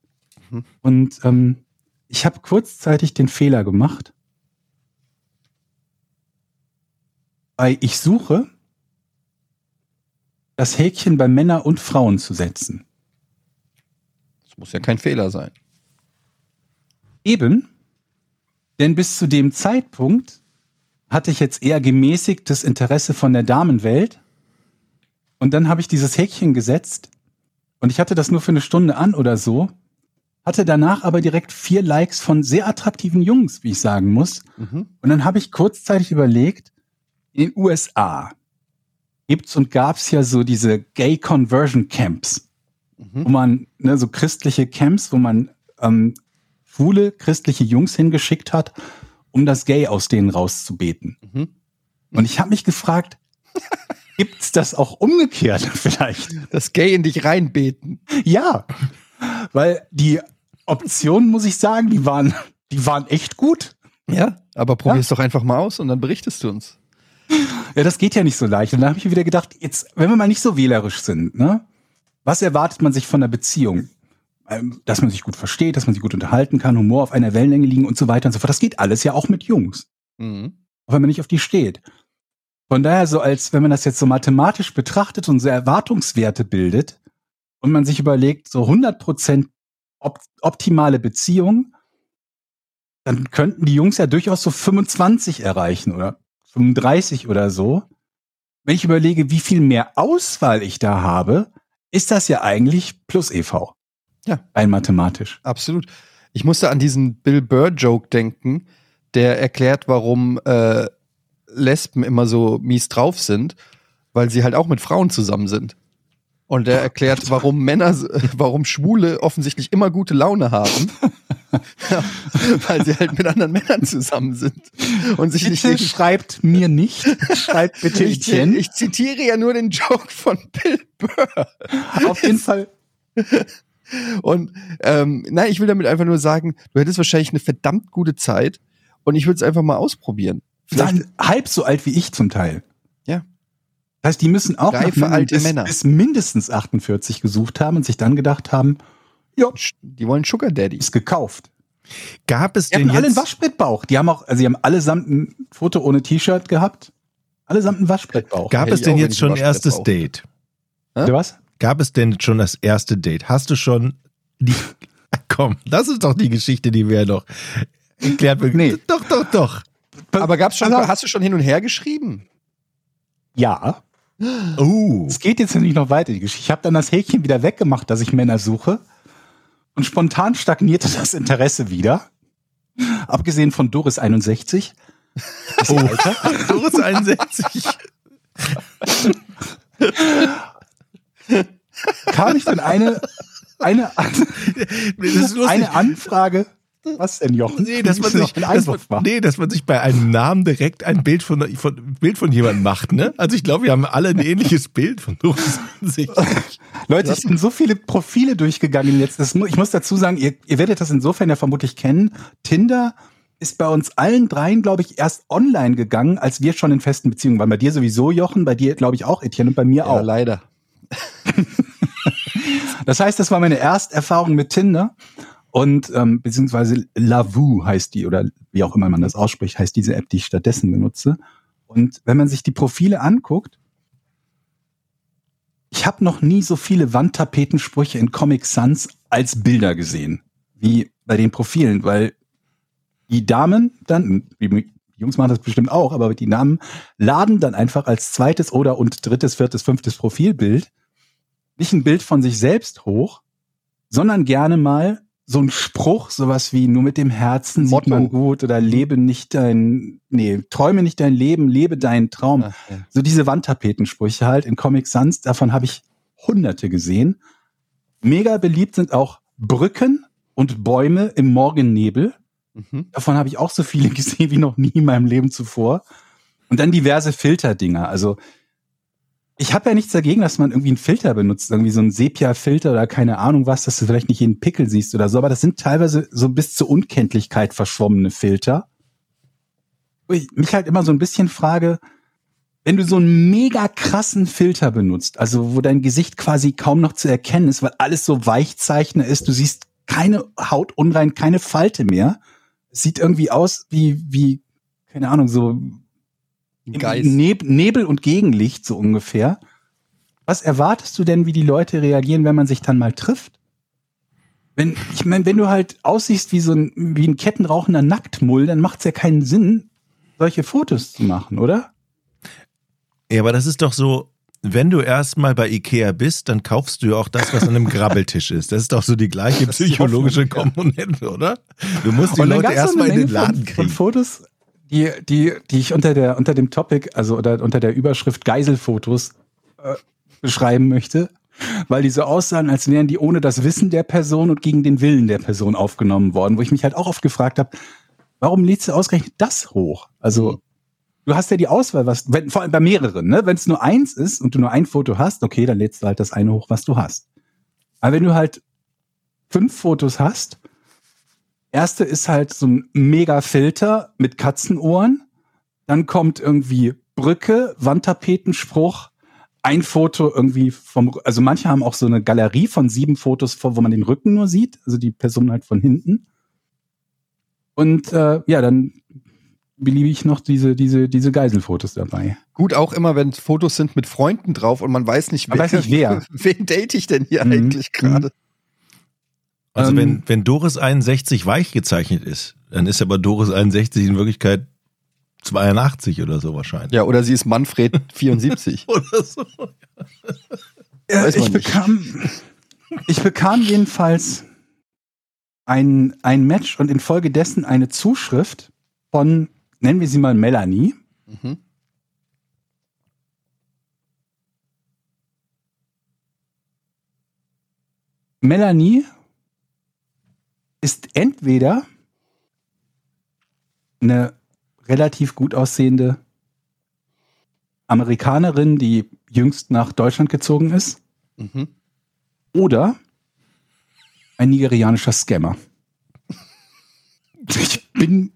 Mhm. Und ähm, ich habe kurzzeitig den Fehler gemacht. bei Ich suche das Häkchen bei Männer und Frauen zu setzen. Das muss ja kein Fehler sein. Eben, denn bis zu dem Zeitpunkt hatte ich jetzt eher gemäßigtes Interesse von der Damenwelt. Und dann habe ich dieses Häkchen gesetzt und ich hatte das nur für eine Stunde an oder so, hatte danach aber direkt vier Likes von sehr attraktiven Jungs, wie ich sagen muss. Mhm. Und dann habe ich kurzzeitig überlegt, in den USA gibt's und gab's ja so diese Gay Conversion Camps, Mhm. wo man, ne, so christliche Camps, wo man ähm, schwule christliche Jungs hingeschickt hat, um das Gay aus denen rauszubeten. Mhm. Und ich habe mich gefragt, gibt's das auch umgekehrt vielleicht? Das Gay in dich reinbeten. Ja, weil die Optionen, muss ich sagen, die waren, die waren echt gut. Ja, aber probier's doch einfach mal aus und dann berichtest du uns. Ja, das geht ja nicht so leicht. Und da habe ich mir wieder gedacht, jetzt, wenn wir mal nicht so wählerisch sind, ne? Was erwartet man sich von einer Beziehung? Ähm, Dass man sich gut versteht, dass man sich gut unterhalten kann, Humor auf einer Wellenlänge liegen und so weiter und so fort. Das geht alles ja auch mit Jungs, Mhm. auch wenn man nicht auf die steht. Von daher so, als wenn man das jetzt so mathematisch betrachtet und so Erwartungswerte bildet und man sich überlegt, so 100% op optimale Beziehung, dann könnten die Jungs ja durchaus so 25 erreichen oder 35 oder so. Wenn ich überlege, wie viel mehr Auswahl ich da habe, ist das ja eigentlich plus EV. Ja. Rein mathematisch. Absolut. Ich musste an diesen Bill Burr-Joke denken, der erklärt, warum äh, Lesben immer so mies drauf sind, weil sie halt auch mit Frauen zusammen sind. Und er erklärt, warum Männer, warum Schwule offensichtlich immer gute Laune haben, ja, weil sie halt mit anderen Männern zusammen sind und sich nicht Bitte gegen schreibt mir nicht. Schreibt bitte ich, ich zitiere ja nur den Joke von Bill Burr. Auf jeden Fall. Und ähm, nein, ich will damit einfach nur sagen, du hättest wahrscheinlich eine verdammt gute Zeit und ich würde es einfach mal ausprobieren. Vielleicht, Dann halb so alt wie ich zum Teil. Ja. Das heißt, die müssen auch Reife alte bis, Männer. bis mindestens 48 gesucht haben und sich dann gedacht haben, ja, die wollen Sugar Daddy. ist gekauft. Gab es Die denn hatten alle einen Waschbrettbauch. Die haben auch, also die haben allesamt ein Foto ohne T-Shirt gehabt. Allesamt einen Waschbrettbauch. gab Hätte es denn jetzt schon erstes. Date? Bitte was? Gab es denn schon das erste Date? Hast du schon die, komm, das ist doch die Geschichte, die wir noch erklärt. Nee. Doch, doch, doch. Aber gab's schon, Also- hast du schon hin und her geschrieben? Ja. Oh. Es geht jetzt nämlich noch weiter. Ich habe dann das Häkchen wieder weggemacht, dass ich Männer suche. Und spontan stagnierte das Interesse wieder. Abgesehen von Doris 61. oh. Doris 61. Kam ich dann eine, eine, eine Anfrage. Was denn, Jochen? Nee, dass man, sich, dass, man, nee, dass man sich bei einem Namen direkt ein Bild von, von, Bild von jemandem macht, ne? Also ich glaube, wir haben alle ein ähnliches Bild von 61. Leute, ich bin so viele Profile durchgegangen jetzt. Ich muss dazu sagen, ihr, ihr werdet das insofern ja vermutlich kennen. Tinder ist bei uns allen dreien, glaube ich, erst online gegangen, als wir schon in festen Beziehungen waren. Bei dir sowieso, Jochen, bei dir, glaube ich, auch, Etienne, und bei mir Ja, auch. leider. Das heißt, das war meine Ersterfahrung mit Tinder. Und ähm, beziehungsweise Lavu heißt die, oder wie auch immer man das ausspricht, heißt diese App, die ich stattdessen benutze. Und wenn man sich die Profile anguckt, ich habe noch nie so viele Wandtapetensprüche in Comic Sans als Bilder gesehen, wie bei den Profilen, weil die Damen dann, die Jungs machen das bestimmt auch, aber die Damen laden dann einfach als zweites oder und drittes, viertes, fünftes Profilbild nicht ein Bild von sich selbst hoch, sondern gerne mal so ein Spruch, sowas wie nur mit dem Herzen sieht Motto. man gut oder lebe nicht dein, nee, träume nicht dein Leben, lebe deinen Traum. Ach, ja. So diese Wandtapetensprüche halt in Comic Sans, davon habe ich hunderte gesehen. Mega beliebt sind auch Brücken und Bäume im Morgennebel. Mhm. Davon habe ich auch so viele gesehen wie noch nie in meinem Leben zuvor. Und dann diverse Filterdinger. Also ich habe ja nichts dagegen, dass man irgendwie einen Filter benutzt, irgendwie so einen Sepia-Filter oder keine Ahnung was, dass du vielleicht nicht jeden Pickel siehst oder so. Aber das sind teilweise so bis zur Unkenntlichkeit verschwommene Filter. Ich mich halt immer so ein bisschen frage, wenn du so einen mega krassen Filter benutzt, also wo dein Gesicht quasi kaum noch zu erkennen ist, weil alles so Weichzeichner ist, du siehst keine Haut unrein, keine Falte mehr. Sieht irgendwie aus wie, wie, keine Ahnung, so Geist. Neb Nebel und Gegenlicht so ungefähr. Was erwartest du denn, wie die Leute reagieren, wenn man sich dann mal trifft? Wenn, ich meine, wenn du halt aussiehst wie so ein, wie ein kettenrauchender Nacktmull, dann macht es ja keinen Sinn, solche Fotos zu machen, oder? Ja, aber das ist doch so, wenn du erstmal bei Ikea bist, dann kaufst du ja auch das, was an einem Grabbeltisch ist. Das ist doch so die gleiche psychologische Komponente, oder? Du musst die Leute erstmal in den Laden von, von kriegen. Fotos, die, die, die ich unter der, unter dem Topic, also oder unter der Überschrift Geiselfotos äh, beschreiben möchte, weil die so aussahen, als wären die ohne das Wissen der Person und gegen den Willen der Person aufgenommen worden, wo ich mich halt auch oft gefragt habe, warum lädst du ausgerechnet das hoch? Also du hast ja die Auswahl, was, wenn, vor allem bei mehreren, ne? Wenn es nur eins ist und du nur ein Foto hast, okay, dann lädst du halt das eine hoch, was du hast. Aber wenn du halt fünf Fotos hast, erste ist halt so ein mega Filter mit Katzenohren, dann kommt irgendwie Brücke, Wandtapetenspruch, ein Foto irgendwie vom, also manche haben auch so eine Galerie von sieben Fotos, vor, wo man den Rücken nur sieht, also die Person halt von hinten. Und äh, ja, dann beliebe ich noch diese, diese, diese Geiselfotos dabei. Gut auch immer, wenn Fotos sind mit Freunden drauf und man weiß nicht, Man weiß nicht, wer. wen date ich denn hier Mhm. eigentlich gerade? Also Ähm, wenn, wenn Doris 61 weich gezeichnet ist, dann ist aber Doris 61 in Wirklichkeit 82 oder so wahrscheinlich. Ja, oder sie ist Manfred 74. Oder so. Ja, Weiß man ich nicht. bekam, ich bekam jedenfalls ein, ein Match und infolgedessen eine Zuschrift von, nennen wir sie mal Melanie. Mhm. Melanie ist entweder eine relativ gut aussehende Amerikanerin, die jüngst nach Deutschland gezogen ist, Mhm. oder ein nigerianischer Scammer. Ich bin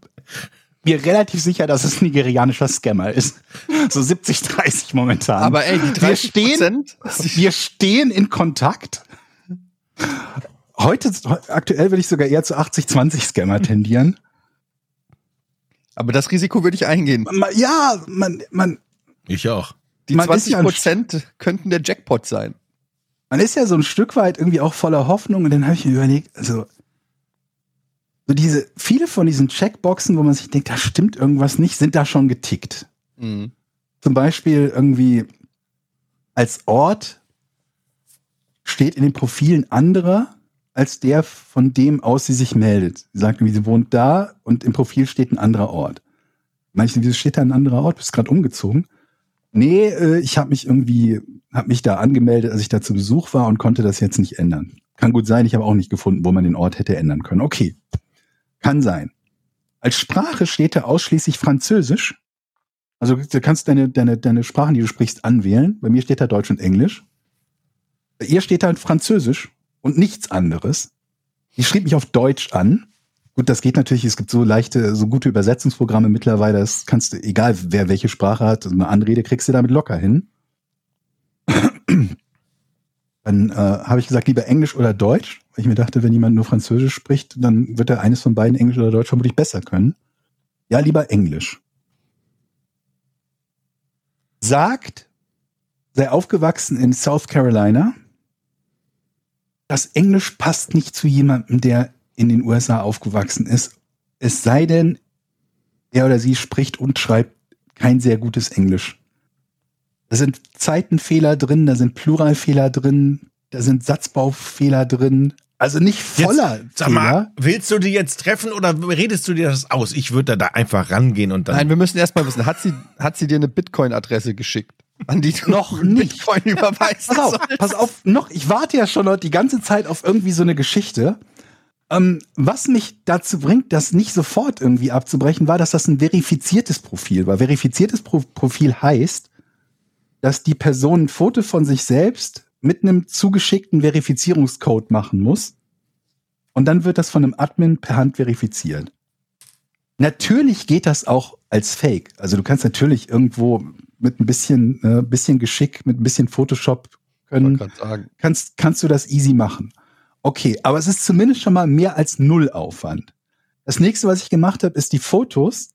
mir relativ sicher, dass es ein nigerianischer Scammer ist. So 70, 30 momentan. Aber ey, die wir 30 stehen, wir stehen in Kontakt. Heute, aktuell würde ich sogar eher zu 80-20 Scammer tendieren. Aber das Risiko würde ich eingehen. Ma- Ja, man, man, Ich auch. Die Man ist 20 ja ein- Prozent könnten der Jackpot sein. man ist ja so ein Stück weit irgendwie auch voller Hoffnung und dann habe ich mir überlegt, also so diese viele von diesen Checkboxen, wo man sich denkt, da stimmt irgendwas nicht, sind da schon getickt. Mhm. Zum Beispiel irgendwie als Ort steht in den Profilen anderer als der, von dem aus sie sich meldet. Sie sagt irgendwie, sie wohnt da und im Profil steht ein anderer Ort. Manche, wieso steht da ein anderer Ort? Bist gerade umgezogen? Nee, äh, ich habe mich irgendwie, habe mich da angemeldet, als ich da zu Besuch war und konnte das jetzt nicht ändern. Kann gut sein, ich habe auch nicht gefunden, wo man den Ort hätte ändern können. Okay, kann sein. Als Sprache steht da ausschließlich Französisch. Also du kannst deine, deine, deine Sprachen, die du sprichst, anwählen. Bei mir steht da Deutsch und Englisch. Bei ihr steht da Französisch und nichts anderes. Die schrieb mich auf Deutsch an. Gut, das geht natürlich, es gibt so leichte, so gute Übersetzungsprogramme mittlerweile, das kannst du, egal wer welche Sprache hat, eine Anrede kriegst du damit locker hin. Dann äh, habe ich gesagt, lieber Englisch oder Deutsch, weil ich mir dachte, wenn jemand nur Französisch spricht, dann wird er eines von beiden Englisch oder Deutsch vermutlich besser können. Ja, lieber Englisch. Sagt, sei aufgewachsen in South Carolina. Das Englisch passt nicht zu jemandem, der in den USA aufgewachsen ist. Es sei denn, er oder sie spricht und schreibt kein sehr gutes Englisch. Da sind Zeitenfehler drin, da sind Pluralfehler drin, da sind Satzbaufehler drin. Also nicht voller Sag mal, Fehler. willst du die jetzt treffen oder redest du dir das aus? Ich würde da einfach rangehen und dann. Nein, wir müssen erstmal wissen, hat sie, hat sie dir eine Bitcoin-Adresse geschickt? An die du Noch nicht. Bitcoin überweist? Pass auf, pass auf, noch, ich warte ja schon noch die ganze Zeit auf irgendwie so eine Geschichte. Ähm, was mich dazu bringt, das nicht sofort irgendwie abzubrechen, war, dass das ein verifiziertes Profil war. Verifiziertes Pro Profil heißt, dass die Person ein Foto von sich selbst mit einem zugeschickten Verifizierungscode machen muss. Und dann wird das von einem Admin per Hand verifiziert. Natürlich geht das auch als Fake. Also du kannst natürlich irgendwo mit ein bisschen, äh, bisschen Geschick, mit ein bisschen Photoshop können, sagen. kannst, kannst du das easy machen. Okay, aber es ist zumindest schon mal mehr als null Aufwand. Das nächste, was ich gemacht habe, ist die Fotos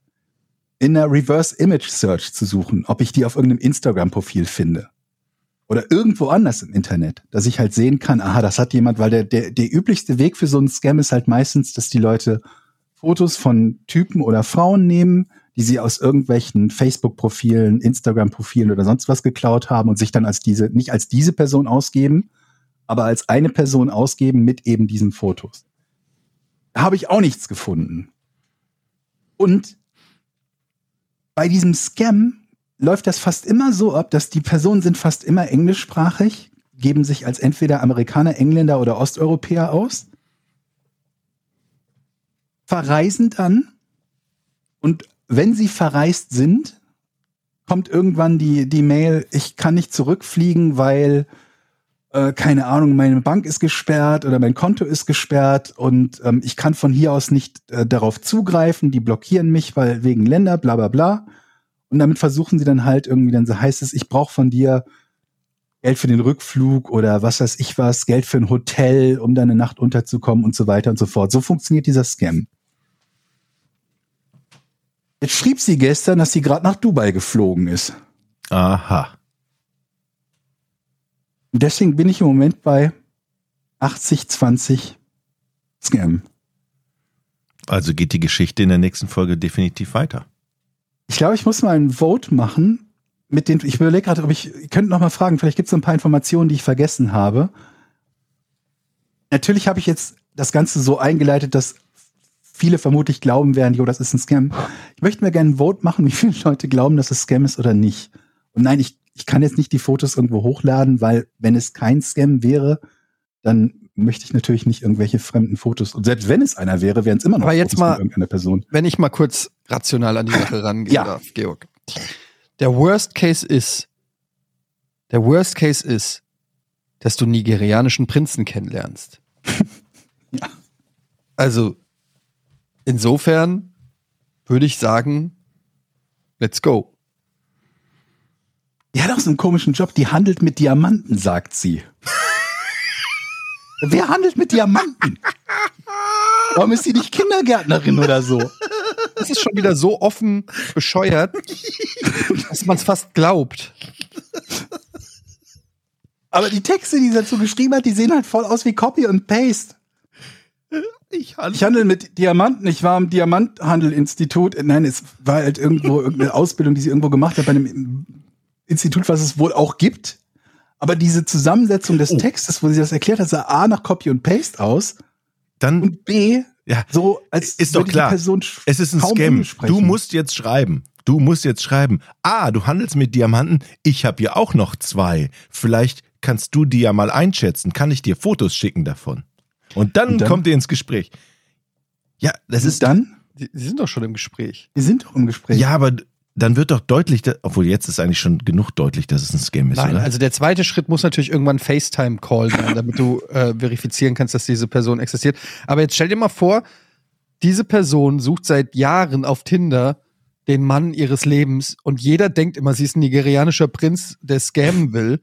in einer Reverse Image Search zu suchen, ob ich die auf irgendeinem Instagram-Profil finde. Oder irgendwo anders im Internet, dass ich halt sehen kann, aha, das hat jemand, weil der, der, der üblichste Weg für so einen Scam ist halt meistens, dass die Leute Fotos von Typen oder Frauen nehmen, die sie aus irgendwelchen Facebook-Profilen, Instagram-Profilen oder sonst was geklaut haben und sich dann als diese, nicht als diese Person ausgeben, aber als eine Person ausgeben mit eben diesen Fotos. Da habe ich auch nichts gefunden. Und bei diesem Scam läuft das fast immer so ab, dass die Personen sind fast immer englischsprachig, geben sich als entweder Amerikaner, Engländer oder Osteuropäer aus, verreisen dann und wenn sie verreist sind, kommt irgendwann die, die Mail, ich kann nicht zurückfliegen, weil, äh, keine Ahnung, meine Bank ist gesperrt oder mein Konto ist gesperrt und ähm, ich kann von hier aus nicht äh, darauf zugreifen, die blockieren mich, weil wegen Länder, bla bla bla. Und damit versuchen sie dann halt irgendwie, dann so heißt es, ich brauche von dir Geld für den Rückflug oder was weiß ich was, Geld für ein Hotel, um da eine Nacht unterzukommen und so weiter und so fort. So funktioniert dieser Scam. Jetzt schrieb sie gestern, dass sie gerade nach Dubai geflogen ist. Aha. Und deswegen bin ich im Moment bei 80-20 Scam. Also geht die Geschichte in der nächsten Folge definitiv weiter. Ich glaube, ich muss mal ein Vote machen mit den. Ich überlege gerade, ob ich. Ihr könnt noch mal fragen. Vielleicht gibt es ein paar Informationen, die ich vergessen habe. Natürlich habe ich jetzt das Ganze so eingeleitet, dass viele vermutlich glauben werden, jo, das ist ein Scam. Ich möchte mir gerne ein Vote machen, wie viele Leute glauben, dass es Scam ist oder nicht. Und nein, ich, ich kann jetzt nicht die Fotos irgendwo hochladen, weil wenn es kein Scam wäre, dann möchte ich natürlich nicht irgendwelche fremden Fotos. Und selbst wenn es einer wäre, wären es immer noch Aber jetzt Fotos mal, irgendeiner Person. Wenn ich mal kurz rational an die Sache rangehen Ja. darf, Georg. Der Worst Case ist, der Worst Case ist, dass du nigerianischen Prinzen kennenlernst. Ja. Also, insofern würde ich sagen, let's go. Die hat auch so einen komischen Job, die handelt mit Diamanten, sagt sie. Wer handelt mit Diamanten? Warum ist sie nicht Kindergärtnerin oder so? Das ist schon wieder so offen bescheuert, dass man es fast glaubt. Aber die Texte, die sie dazu geschrieben hat, die sehen halt voll aus wie Copy und Paste. Ich Ich handle mit Diamanten. Ich war am Diamanthandelinstitut. Nein, es war halt irgendwo irgendeine Ausbildung, die sie irgendwo gemacht hat bei einem Institut, was es wohl auch gibt. Aber diese Zusammensetzung des Oh. Textes, wo sie das erklärt hat, sah A nach Copy und Paste aus Dann und B Ja, so als ist doch klar. Es ist ein Scam. Du musst jetzt schreiben. Du musst jetzt schreiben. Ah, du handelst mit Diamanten. Ich habe hier auch noch zwei. Vielleicht kannst du die ja mal einschätzen. Kann ich dir Fotos schicken davon? Und dann, Und dann? kommt ihr ins Gespräch. Ja, das ist dann. Die, die sind doch schon im Gespräch. Wir sind doch im Gespräch. Ja, aber dann wird doch deutlich, obwohl jetzt ist eigentlich schon genug deutlich, dass es ein Scam ist, Nein, oder? also der zweite Schritt muss natürlich irgendwann FaceTime-Call sein, damit du äh, verifizieren kannst, dass diese Person existiert. Aber jetzt stell dir mal vor, diese Person sucht seit Jahren auf Tinder den Mann ihres Lebens und jeder denkt immer, sie ist ein nigerianischer Prinz, der scammen will,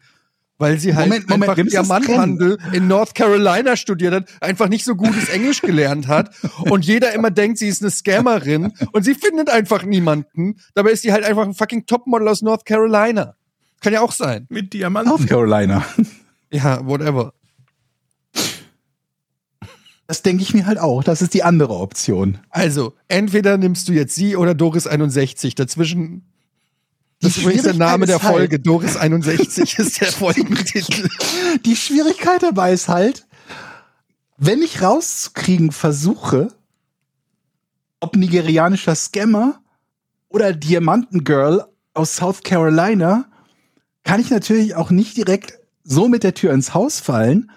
weil sie halt Moment, Moment, einfach Diamanthandel in North Carolina studiert hat, einfach nicht so gutes Englisch gelernt hat und jeder immer denkt, sie ist eine Scammerin und sie findet einfach niemanden. Dabei ist sie halt einfach ein fucking Topmodel aus North Carolina. Kann ja auch sein. mit Diamanten. North Carolina. Ja, whatever. Das denke ich mir halt auch. Das ist die andere Option. Also, entweder nimmst du jetzt sie oder Doris 61. Dazwischen. Das ist übrigens der Name der Folge. Doris 61 ist der Folgentitel. Die Schwierigkeit dabei ist halt, wenn ich rauszukriegen versuche, ob nigerianischer Scammer oder Diamantengirl aus South Carolina, kann ich natürlich auch nicht direkt so mit der Tür ins Haus fallen,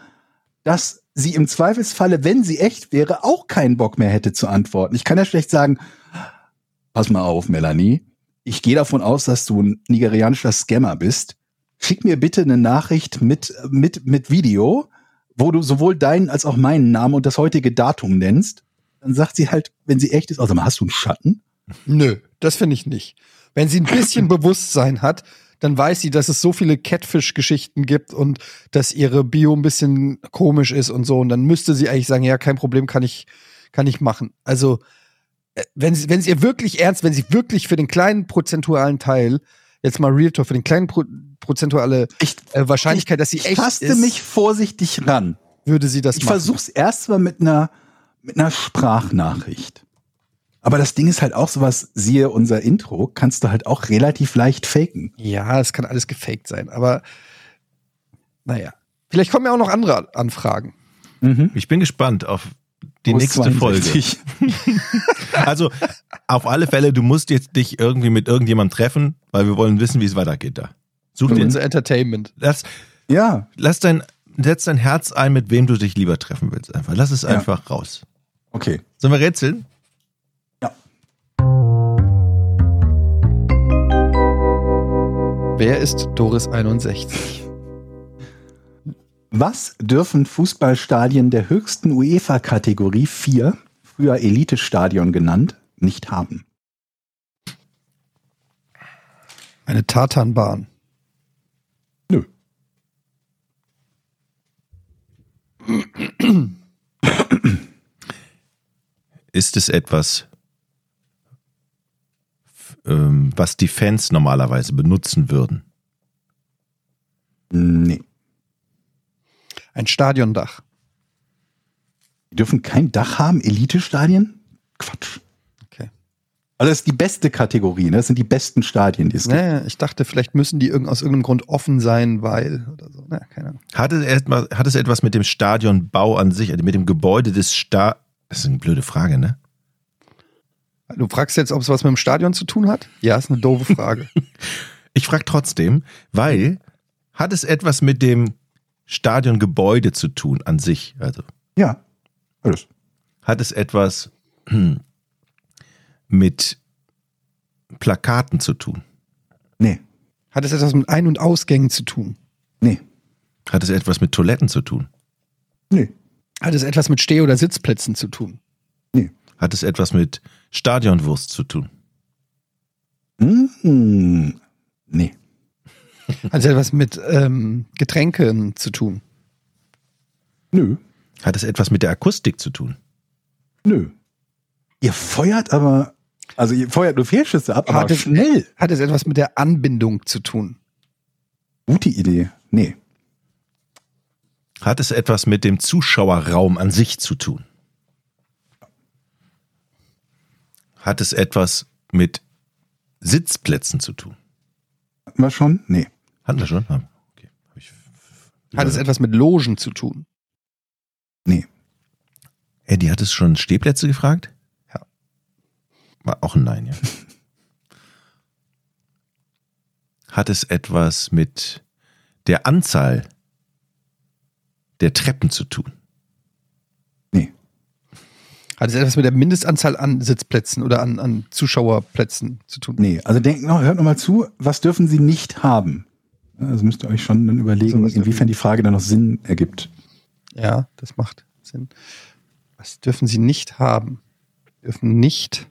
dass sie im Zweifelsfalle, wenn sie echt wäre, auch keinen Bock mehr hätte zu antworten. Ich kann ja schlecht sagen, pass mal auf, Melanie, ich gehe davon aus, dass du ein nigerianischer Scammer bist. Schick mir bitte eine Nachricht mit, mit, mit Video, wo du sowohl deinen als auch meinen Namen und das heutige Datum nennst. Dann sagt sie halt, wenn sie echt ist, also hast du einen Schatten? Nö, das finde ich nicht. Wenn sie ein bisschen Bewusstsein hat, dann weiß sie, dass es so viele Catfish-Geschichten gibt und dass ihre Bio ein bisschen komisch ist und so. Und dann müsste sie eigentlich sagen, ja, kein Problem, kann ich, kann ich machen. Also, wenn sie, wenn sie ihr wirklich ernst, wenn sie wirklich für den kleinen prozentualen Teil, jetzt mal Real Talk, für den kleinen Pro, prozentuale Ich, äh, Wahrscheinlichkeit, dass sie ich echt taste ist, mich vorsichtig ran. würde sie das Ich machen. versuch's erstmal mit einer mit einer Sprachnachricht. Aber das Ding ist halt auch sowas, siehe unser Intro, kannst du halt auch relativ leicht faken. Ja, es kann alles gefaked sein, aber naja. Vielleicht kommen ja auch noch andere Anfragen. Ich bin gespannt auf die nächste Folge. 62? Also auf alle Fälle, du musst jetzt dich irgendwie mit irgendjemandem treffen, weil wir wollen wissen, wie es weitergeht da. Such dir, unser Entertainment. lass, Ja, lass dein, setz dein Herz ein, mit wem du dich lieber treffen willst. Einfach, lass es Ja. einfach raus. okay. Sollen wir rätseln? Ja. Wer ist Doris 61? Was dürfen Fußballstadien der höchsten UEFA-Kategorie 4, früher Elite-Stadion genannt, nicht haben? Eine Tatanbahn. Nö. Ist es etwas, ähm, was die Fans normalerweise benutzen würden? Nee. Ein Stadiondach. Die dürfen kein Dach haben, Elite-Stadien? Quatsch. Okay. Also das ist die beste Kategorie, ne? das sind die besten Stadien, die es gibt. Naja, ich dachte, vielleicht müssen die irgend, aus irgendeinem Grund offen sein, weil oder so. Naja, keine Ahnung. Hat es, etwas, hat es etwas mit dem Stadionbau an sich, also mit dem Gebäude des Sta... Das ist eine blöde Frage, ne? Du fragst jetzt, ob es was mit dem Stadion zu tun hat? Ja, ist eine doofe Frage. Ich frage trotzdem, weil hat es etwas mit dem Stadiongebäude zu tun an sich? Also Ja. Alles. hat es etwas hm, mit Plakaten zu tun? Nee. Hat es etwas mit Ein- und Ausgängen zu tun? Nee. Hat es etwas mit Toiletten zu tun? Nee. Hat es etwas mit Steh- oder Sitzplätzen zu tun? Nee. Hat es etwas mit Stadionwurst zu tun? Hm. Nee. Hat es etwas mit ähm, Getränken zu tun? Nö. Hat es etwas mit der Akustik zu tun? Nö. Ihr feuert aber, also ihr feuert nur Fehlschüsse ab, aber Hat es- schnell. Hat es etwas mit der Anbindung zu tun? Gute Idee. Nee. Hat es etwas mit dem Zuschauerraum an sich zu tun? Hat es etwas mit Sitzplätzen zu tun? Hatten wir schon? Nee. Hatten wir schon? Ah, Okay. Hab ich Hat es etwas mit Logen zu tun? Nee. Eddie, hat es schon Stehplätze gefragt? Ja. War auch ein Nein, ja. hat es etwas mit der Anzahl der Treppen zu tun? Hat es etwas mit der Mindestanzahl an Sitzplätzen oder an, an Zuschauerplätzen zu tun? Nee. Also denkt noch, hört noch mal zu, was dürfen Sie nicht haben? Also müsst ihr euch schon dann überlegen, So, inwiefern die Frage dann noch Sinn ergibt. Ja, das macht Sinn. Was dürfen sie nicht haben? Dürfen nicht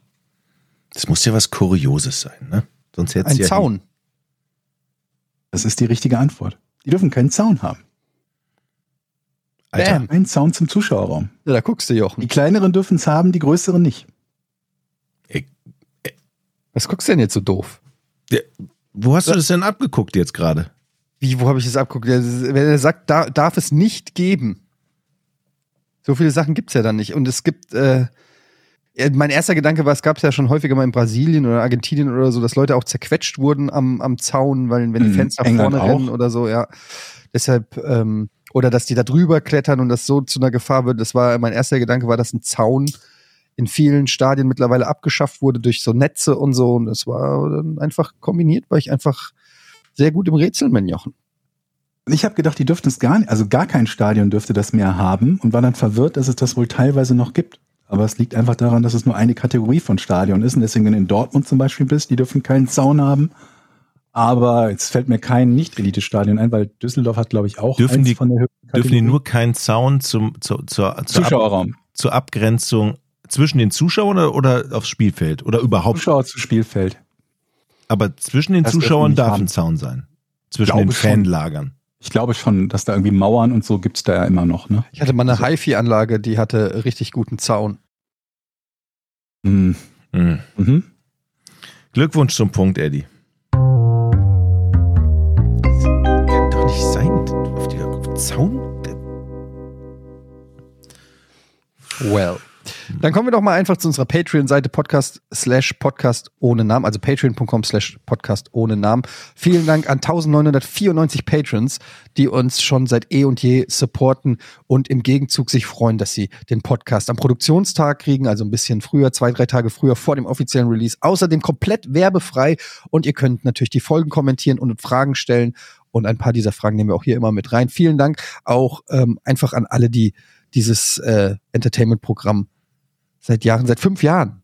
Das muss ja was Kurioses sein, ne? Sonst hätte ein ja Zaun. Das ist die richtige Antwort. Die dürfen keinen Zaun haben. Alter, Bam. Ein Zaun zum Zuschauerraum. Ja, da guckst du, Die Jochen. kleineren dürfen es haben, die größeren nicht. Was guckst du denn jetzt so doof? wo hast du das denn abgeguckt jetzt gerade? Wie, wo habe ich das abgeguckt? Wenn er sagt, da, darf es nicht geben. So viele Sachen gibt's ja dann nicht. Und es gibt, äh, ja, mein erster Gedanke war, es gab ja schon häufiger mal in Brasilien oder Argentinien oder so, dass Leute auch zerquetscht wurden am, am Zaun, weil wenn die Mhm, nach England vorne auch. rennen oder so, ja. Deshalb, ähm, oder dass die da drüber klettern und das so zu einer Gefahr wird. Das war mein erster Gedanke, war, dass ein Zaun in vielen Stadien mittlerweile abgeschafft wurde durch so Netze und so. Und das war dann einfach kombiniert, weil ich einfach sehr gut im Rätseln bin, Jochen. Ich habe gedacht, die dürften es gar nicht, also gar kein Stadion dürfte das mehr haben und war dann verwirrt, dass es das wohl teilweise noch gibt. Aber es liegt einfach daran, dass es nur eine Kategorie von Stadion ist. Und deswegen, wenn du in Dortmund zum Beispiel bist, die dürfen keinen Zaun haben. Aber jetzt fällt mir kein Nicht-Elite-Stadion ein, weil Düsseldorf hat, glaube ich, auch Dürfen eins die- von der höchsten Dürfen die nur keinen Zaun zum, zu, zur, zur, Ab, Zuschauerraum. zur Abgrenzung zwischen den Zuschauern oder, oder aufs Spielfeld oder überhaupt? Zuschauer zu Spielfeld. Aber zwischen den Das Zuschauern darf haben. ein Zaun sein. Zwischen Glaube den schon. Fanlagern. Ich glaube schon, dass da irgendwie Mauern und so gibt's da ja immer noch, ne? Ich hatte mal eine HiFi-Anlage, die hatte richtig guten Zaun. Hm. Mhm. Mhm. Glückwunsch zum Punkt, Eddie. Zaun? Well. Dann kommen wir doch mal einfach zu unserer Patreon-Seite Podcast slash Podcast ohne Namen, also patreon.com slash Podcast ohne Namen. Vielen Dank an 1994 Patrons, die uns schon seit eh und je supporten und im Gegenzug sich freuen, dass sie den Podcast am Produktionstag kriegen, also ein bisschen früher, zwei, drei Tage früher vor dem offiziellen Release. Außerdem komplett werbefrei und ihr könnt natürlich die Folgen kommentieren und Fragen stellen und ein paar dieser Fragen nehmen wir auch hier immer mit rein. Vielen Dank auch ähm, einfach an alle, die dieses äh, Entertainment-Programm seit Jahren, seit fünf Jahren,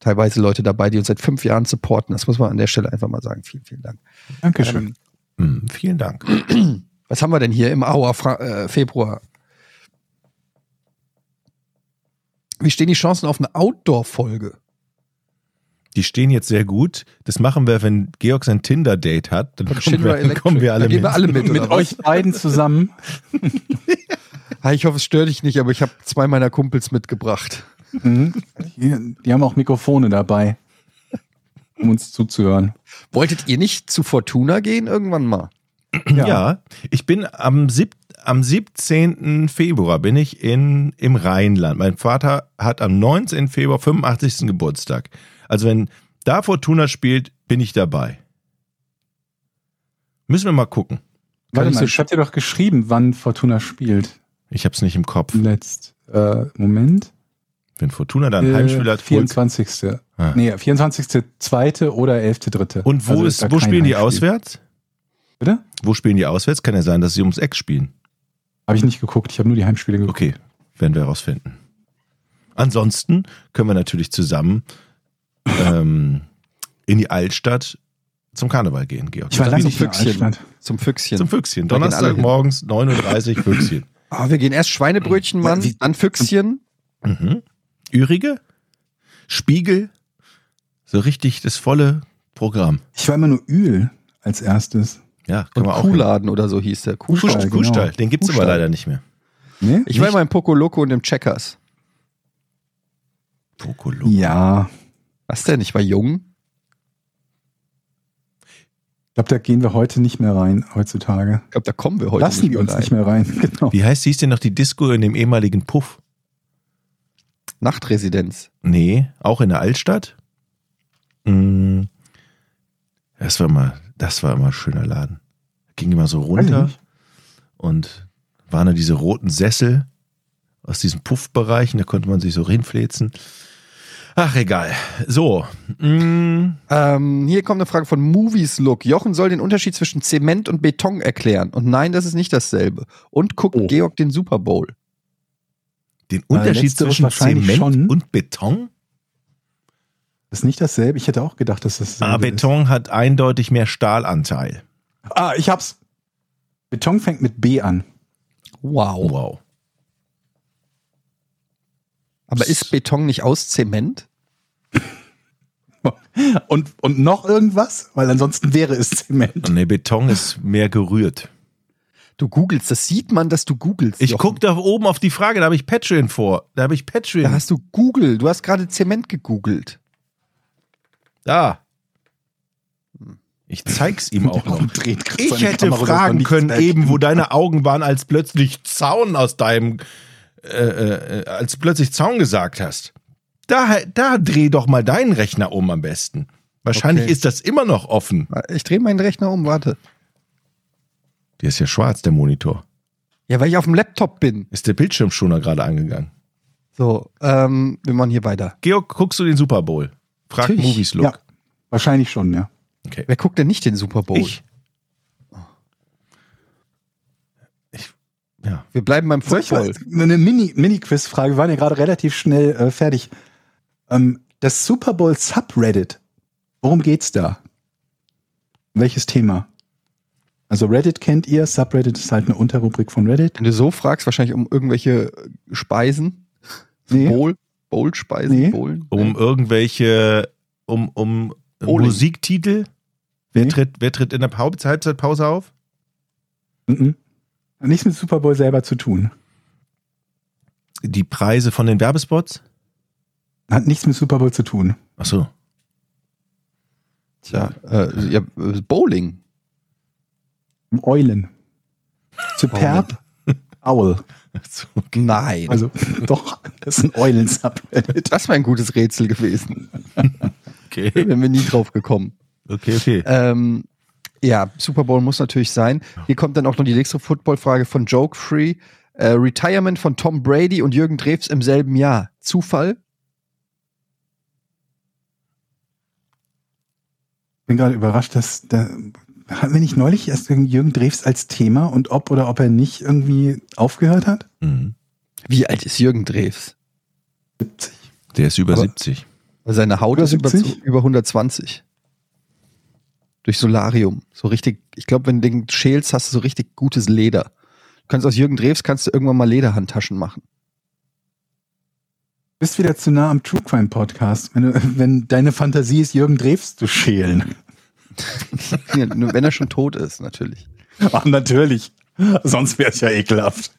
teilweise Leute dabei, die uns seit fünf Jahren supporten. Das muss man an der Stelle einfach mal sagen. Vielen, vielen Dank. Dankeschön. Hm, vielen Dank. Was haben wir denn hier im Auer Fra äh, Februar? Wie stehen die Chancen auf eine Outdoor-Folge? Die stehen jetzt sehr gut. Das machen wir, wenn Georg sein Tinder-Date hat. Dann kommen, wir, dann kommen wir alle Da gehen mit. wir alle mit, Mit euch beiden zusammen. Ich hoffe, es stört dich nicht, aber ich habe zwei meiner Kumpels mitgebracht. Mhm. Die, die haben auch Mikrofone dabei, um uns zuzuhören. Wolltet ihr nicht zu Fortuna gehen irgendwann mal? Ja. ich bin am, sieb am 17. Februar bin ich in, im Rheinland. Mein Vater hat am 19. Februar 85. Geburtstag. Also wenn da Fortuna spielt, bin ich dabei. Müssen wir mal gucken. Warte ich mal, ich hab dir doch geschrieben, wann Fortuna spielt. Ich habe es nicht im Kopf. Letzt. Äh, Moment. Wenn Fortuna dann Äh, Heimspiel hat, holt 24. Ah. Nee, 24. zweite oder 11.3. Und wo, Also ist, wo spielen die Heimspiel. auswärts? Bitte? Wo spielen die auswärts? Kann ja sein, dass sie ums Eck spielen. Habe ich nicht geguckt. Ich habe nur die Heimspiele geguckt. Okay, werden wir herausfinden. Ansonsten können wir natürlich zusammen ähm, in die Altstadt zum Karneval gehen, Georg. Ich war lange zum nicht in Füchschen. Altstadt. Zum Füchschen. Zum Füchschen. Donnerstag morgens 9.30 Uhr Füchschen. Ah, wir gehen erst Schweinebrötchen, Mann, Wie- dann Füchschen. Mhm. Ürige, Spiegel, so richtig das volle Programm. Ich war immer nur Öl als erstes. Ja, Und wir auch. Kuhladen oder so hieß der. Kuhstall, Kuhstall. Kuhstall, Kuhstall. genau. Den gibt's aber Kuhstall. leider nicht mehr. Nee? Ich war Nicht? immer im Poco Loco und im Checkers. Pokolo. Ja. Was denn? Ich war jung. Ich glaube, da gehen wir heute nicht mehr rein, heutzutage. Ich glaube, da kommen wir heute Lassen nicht mehr uns rein. nicht mehr rein. Genau. Wie heißt hieß denn noch die Disco in dem ehemaligen Puff? Nachtresidenz. Nee, auch in der Altstadt. Mm. Das war immer, das war immer ein schöner Laden. Ging immer so runter und waren da diese roten Sessel aus diesen Puffbereichen, da konnte man sich so hinfläzen. Ach, egal. So. Mm. Ähm, hier kommt eine Frage von Movies Look. Jochen soll den Unterschied zwischen Zement und Beton erklären. Und nein, das ist nicht dasselbe. Und guckt Oh. Georg den Super Bowl. Den Unterschied letzteres zwischen Zement schon. und Beton? Das ist nicht dasselbe. Ich hätte auch gedacht, dass das Ah, Beton hat eindeutig mehr Stahlanteil. ist. Ah, ich hab's. Beton fängt mit B an. Wow. Wow. Aber ist Beton nicht aus Zement? Und, und noch irgendwas? Weil ansonsten wäre es Zement. Nee, Beton ist mehr gerührt. Du googelst, das sieht man, dass du googelst. Ich Jochen. guck da oben auf die Frage, da habe ich Patreon vor. Da habe ich Da Patreon. hast du Google. Du hast gerade Zement gegoogelt. Da. Ich zeig's ihm auch noch. Ich hätte Kamera, fragen können, eben, wo deine Augen waren, als plötzlich Zaun aus deinem, äh, äh, als du plötzlich Zaun gesagt hast. Da, da dreh doch mal deinen Rechner um am besten. Wahrscheinlich Okay. ist das immer noch offen. Ich drehe meinen Rechner um, warte. Der ist ja schwarz, der Monitor. Ja, weil ich auf dem Laptop bin. Ist der Bildschirmschoner gerade angegangen? So, ähm, wir machen hier weiter. Georg, guckst du den Super Bowl? Frag Natürlich. Movies Look. Ja, wahrscheinlich schon, ja. Okay. Wer guckt denn nicht den Super Bowl? Ich. Ich. Ja. Wir bleiben beim Football. mal eine Mini- Mini-Quiz-Frage? Wir waren ja gerade relativ schnell äh, fertig. Ähm, das Super Bowl Subreddit. Worum geht's da? Welches Thema? Also Reddit kennt ihr, Subreddit ist halt eine Unterrubrik von Reddit. Wenn du so fragst, wahrscheinlich um irgendwelche äh, Speisen. Nee. Bowl, Bowl-Speisen, Nee. Bowlen. Um irgendwelche, um, um Bowling. Musiktitel. Wer, Nee. tritt, wer tritt in der Halbzeitpause auf? Mhm. Hat nichts mit Super Bowl selber zu tun. Die Preise von den Werbespots? Hat nichts mit Super Bowl zu tun. Ach so. Tja, äh, ja, Bowling. Eulen. Superb Owl. Nein. Also doch, das ist ein Eulen-Subreddit. das wäre ein gutes Rätsel gewesen. Okay. Wären wir nie drauf gekommen. Okay, okay. Ähm, ja, Super Bowl muss natürlich sein. Hier kommt dann auch noch die nächste Football-Frage von Joke Free. Äh, Retirement von Tom Brady und Jürgen Drews im selben Jahr. Zufall? bin gerade überrascht, dass da hatten wir nicht neulich erst Jürgen Drews als Thema und ob oder ob er nicht irgendwie aufgehört hat? Mhm. Wie alt ist Jürgen Drews? 70. Der ist über Aber- 70. Seine Haut Über ist über, 70? über 120. Durch Solarium. So richtig, ich glaube, wenn du den schälst, hast du so richtig gutes Leder. Du kannst aus Jürgen Drews kannst du irgendwann mal Lederhandtaschen machen. Bist wieder zu nah am True Crime Podcast, wenn, du, wenn deine Fantasie ist, Jürgen Drews zu schälen. Nur wenn er schon tot ist, natürlich. Ach, natürlich. Sonst wäre es ja ekelhaft.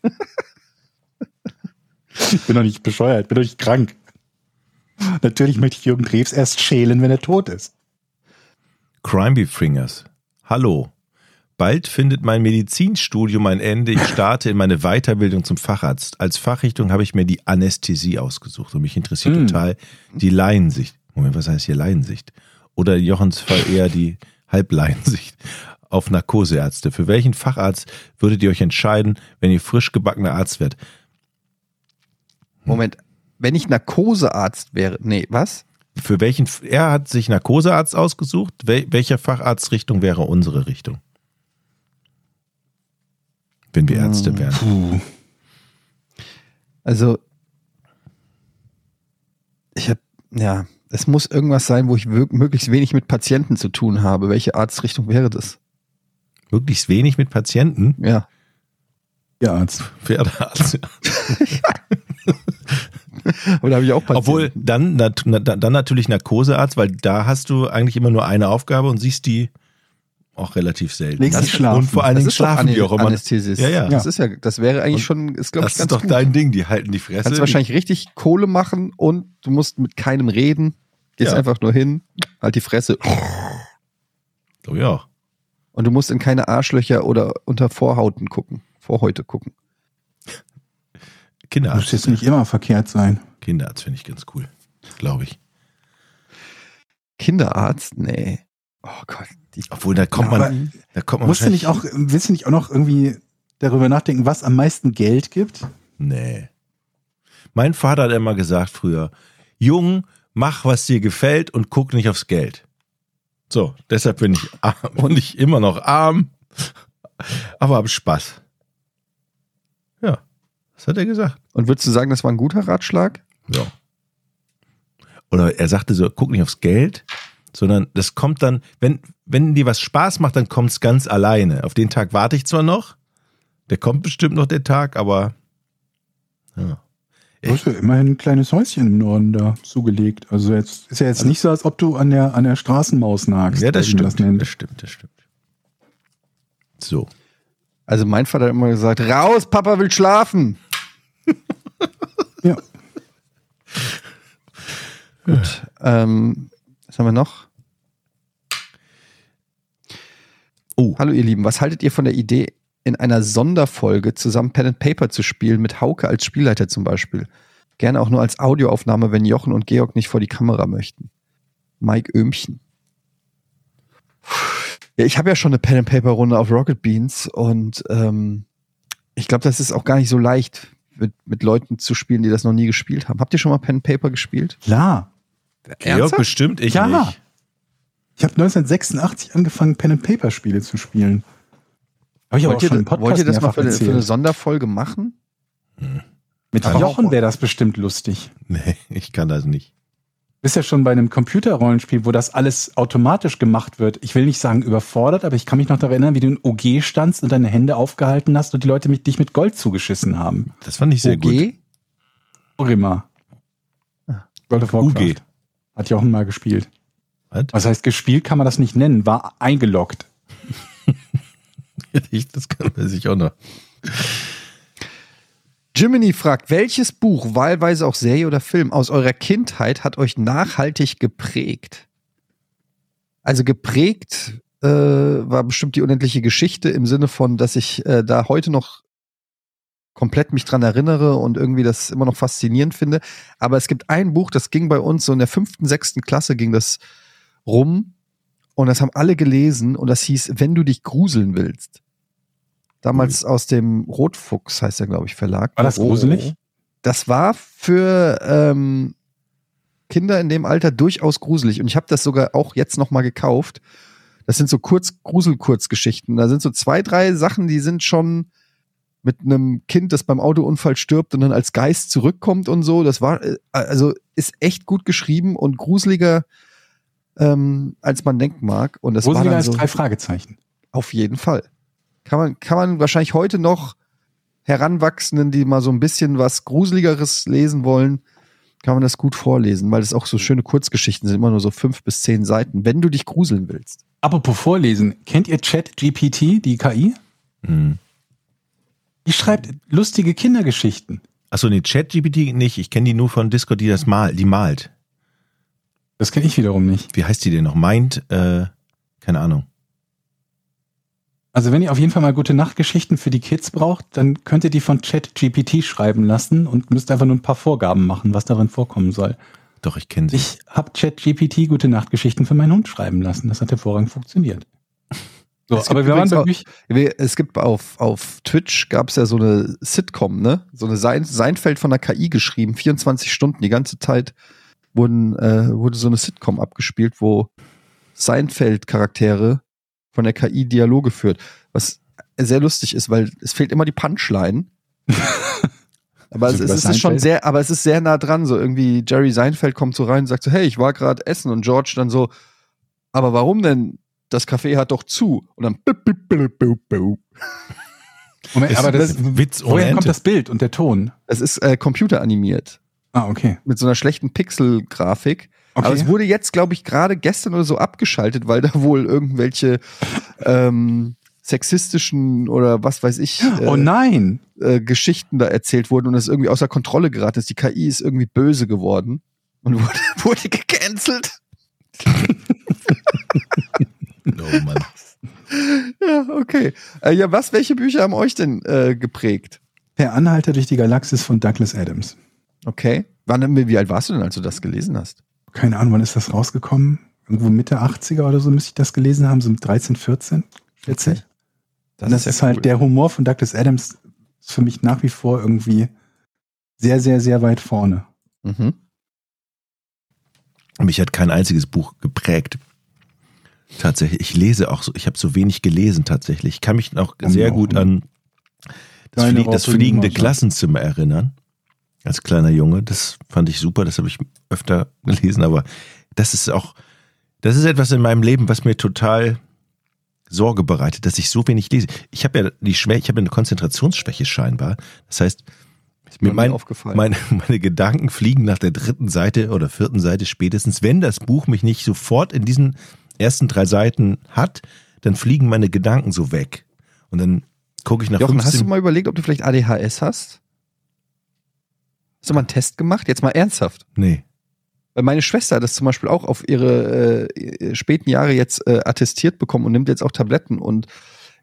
Ich bin doch nicht bescheuert, bin doch nicht krank. Natürlich möchte ich Jürgen Drews erst schälen, wenn er tot ist. Crime Fingers. Hallo. Bald findet mein Medizinstudium ein Ende. Ich starte in meine Weiterbildung zum Facharzt. Als Fachrichtung habe ich mir die Anästhesie ausgesucht und mich interessiert Mm. total die Laiensicht. Moment, was heißt hier Laiensicht? Oder in Jochens Fall eher die Halblaiensicht auf Narkoseärzte. Für welchen Facharzt würdet ihr euch entscheiden, wenn ihr frisch gebackener Arzt werdet? Moment, wenn ich Narkosearzt wäre, nee, was? Für welchen, er hat sich Narkosearzt ausgesucht. Wel, welcher Facharztrichtung wäre unsere Richtung? Wenn wir Ärzte wären. Puh. Also, ich habe, ja, es muss irgendwas sein, wo ich möglichst wenig mit Patienten zu tun habe. Welche Arztrichtung wäre das? Möglichst wenig mit Patienten. Ja. Ja, Arzt. Pferdearzt. Aber da habe ich auch Patienten. Obwohl, dann, dann natürlich Narkosearzt, weil da hast du eigentlich immer nur eine Aufgabe und siehst die auch relativ selten. Legst Das- schlafen. Und vor allen das Dingen ist schlafen die auch immer. Anästhesis. Ja, ja. Das ist ja, das wäre eigentlich schon, ist glaube Das ich ist ganz doch gut. dein Ding, die halten die Fresse. Kannst du wahrscheinlich richtig Kohle machen und du musst mit keinem reden. Gehst Ja. einfach nur hin, halt die Fresse. Oh ja. Und du musst in keine Arschlöcher oder unter Vorhauten gucken. Vorhäute gucken. Muss Kinderarzt. jetzt nicht immer verkehrt sein. Kinderarzt finde ich ganz cool. Glaube ich. Kinderarzt? Nee. Oh Gott. Die Obwohl, da kommt Ja, man, da kommt man Musst du nicht auch, willst du nicht auch noch irgendwie darüber nachdenken, was am meisten Geld gibt? Nee. Mein Vater hat immer gesagt früher, Jung, mach, was dir gefällt und guck nicht aufs Geld. So, deshalb bin ich arm und ich immer noch arm, aber hab Spaß. Das hat er gesagt. Und würdest du sagen, das war ein guter Ratschlag? Ja. Oder er sagte so, guck nicht aufs Geld, sondern das kommt dann, wenn, wenn dir was Spaß macht, dann kommt es ganz alleine. Auf den Tag warte ich zwar noch, der kommt bestimmt noch der Tag, aber ja. Du hast ja immerhin ein kleines Häuschen im Norden da zugelegt. Also jetzt ist ja jetzt nicht so, als ob du an der, an der Straßenmaus nagst. Ja, das stimmt. nennt. Das stimmt, das stimmt. So. Also mein Vater hat immer gesagt, raus, Papa will schlafen. Ja. Gut. Ähm, was haben wir noch? Oh. Hallo ihr Lieben, was haltet ihr von der Idee, in einer Sonderfolge zusammen Pen and Paper zu spielen, mit Hauke als Spielleiter zum Beispiel? Gerne auch nur als Audioaufnahme, wenn Jochen und Georg nicht vor die Kamera möchten. Mike Öhmchen. Ja, ich habe ja schon eine Pen and Paper Runde auf Rocket Beans und ähm, ich glaube, das ist auch gar nicht so leicht, mit, mit Leuten zu spielen, die das noch nie gespielt haben. Habt ihr schon mal Pen and Paper gespielt? Klar. Georg bestimmt, ich Ja. nicht. Ich habe 1986 angefangen, Pen and Paper Spiele zu spielen. Habe ich aber auch Wollt ihr, schon im Podcast wollt ihr das mal für eine, für eine. Sonderfolge machen? Mit Aber Jochen wäre das bestimmt lustig. Nee, ich kann das nicht. Bist ja schon bei einem Computerrollenspiel, wo das alles automatisch gemacht wird. Ich will nicht sagen überfordert, aber ich kann mich noch daran erinnern, wie du in OG standst und deine Hände aufgehalten hast und die Leute mit, dich mit Gold zugeschissen haben. Das fand ich sehr gut. OG? Orima. World of UG. Warcraft. Hat Jochen mal gespielt. Was? Was heißt, gespielt kann man das nicht nennen, war eingeloggt. Das kann man sich auch noch. Jiminy fragt, welches Buch, wahlweise auch Serie oder Film, aus eurer Kindheit hat euch nachhaltig geprägt? Also geprägt äh, war bestimmt die unendliche Geschichte im Sinne von, dass ich äh, da heute noch komplett mich dran erinnere und irgendwie das immer noch faszinierend finde. Aber es gibt ein Buch, das ging bei uns so in der fünften, sechsten Klasse ging das rum und das haben alle gelesen und das hieß, wenn du dich gruseln willst. Damals aus dem Rotfuchs heißt der, glaube ich, Verlag. War das gruselig? Das war für ähm, Kinder in dem Alter durchaus gruselig und ich habe das sogar auch jetzt noch mal gekauft. Das sind so kurz Grusel-Kurzgeschichten. Da sind so zwei, drei Sachen, die sind schon mit einem Kind, das beim Autounfall stirbt und dann als Geist zurückkommt und so. Das war, äh, also ist echt gut geschrieben und gruseliger, ähm, als man denken mag. Und das Gruseliger war dann als so, drei Fragezeichen. auf jeden Fall. Kann man, kann man wahrscheinlich heute noch Heranwachsenden, die mal so ein bisschen was Gruseligeres lesen wollen, kann man das gut vorlesen, weil das auch so schöne Kurzgeschichten sind, immer nur so fünf bis zehn Seiten, wenn du dich gruseln willst. Apropos Vorlesen, kennt ihr ChatGPT, die KI? Hm. Die schreibt lustige Kindergeschichten. Achso, nee, ChatGPT nicht. Ich kenne die nur von Discord, die das mal, die malt. Das kenne ich wiederum nicht. Wie heißt die denn noch? Meint, äh, keine Ahnung. Also wenn ihr auf jeden Fall mal gute Nachtgeschichten für die Kids braucht, dann könnt ihr die von ChatGPT schreiben lassen und müsst einfach nur ein paar Vorgaben machen, was darin vorkommen soll. Doch, ich kenne sie. Ich habe ChatGPT gute Nachtgeschichten für meinen Hund schreiben lassen. Das hat hervorragend funktioniert. So, Es aber gibt wir waren wirklich, Wir- Es gibt auf, auf Twitch gab es ja so eine Sitcom, ne? So eine Sein Seinfeld von der KI geschrieben, 24 Stunden, die ganze Zeit wurden, äh, wurde so eine Sitcom abgespielt, wo Seinfeld-Charaktere von der KI Dialoge führt. Was sehr lustig ist, weil es fehlt immer die Punchline. aber es, So wie ist, bei es ist schon sehr, aber es ist sehr nah dran. So irgendwie Jerry Seinfeld kommt so rein und sagt so, hey, ich war gerade essen und George dann so, aber warum denn? Das Café hat doch zu. Und dann bip, bip, bip, bip, bip. Moment, Ist aber das, ein Witz woher kommt das Bild und der Ton? Es ist äh, computeranimiert Ah, okay. mit so einer schlechten Pixel-Grafik. Okay. Aber es wurde jetzt, glaube ich, gerade gestern oder so abgeschaltet, weil da wohl irgendwelche ähm, sexistischen oder was weiß ich äh, oh nein! äh, Geschichten da erzählt wurden und es irgendwie außer Kontrolle geraten ist. Die KI ist irgendwie böse geworden und wurde, wurde gecancelt. Oh Mann. Ja, okay. Äh, ja, was, welche Bücher haben euch denn äh, geprägt? Der Anhalter durch die Galaxis von Douglas Adams. Okay. Wann, wie alt warst du denn, als du das gelesen hast? Keine Ahnung, wann ist das rausgekommen? Irgendwo Mitte 80er oder so müsste ich das gelesen haben, so mit 13, 14, schätze ich. Und das ja ist halt cool. der Humor von Douglas Adams ist für mich nach wie vor irgendwie sehr, sehr, sehr weit vorne. Mhm. Mich hat kein einziges Buch geprägt. Tatsächlich. Ich lese auch so, ich habe so wenig gelesen tatsächlich. Ich kann mich noch Haben sehr gut an das, Flie das fliegende. Klassenzimmer erinnern. Als kleiner Junge. Das fand ich super, das habe ich öfter gelesen, aber das ist auch, das ist etwas in meinem Leben, was mir total Sorge bereitet, dass ich so wenig lese. Ich habe ja die Schwäche, ich habe eine Konzentrationsschwäche scheinbar. Das heißt, mir mein, meine, meine Gedanken fliegen nach der dritten Seite oder vierten Seite spätestens. Wenn das Buch mich nicht sofort in diesen ersten drei Seiten hat, dann fliegen meine Gedanken so weg. Und dann gucke ich nach Jochen, 15 hast du mal überlegt, ob du vielleicht ADHS hast? Hast du mal einen Test gemacht? Jetzt mal ernsthaft. Nee. Weil meine Schwester hat das zum Beispiel auch auf ihre äh, späten Jahre jetzt äh, attestiert bekommen und nimmt jetzt auch Tabletten und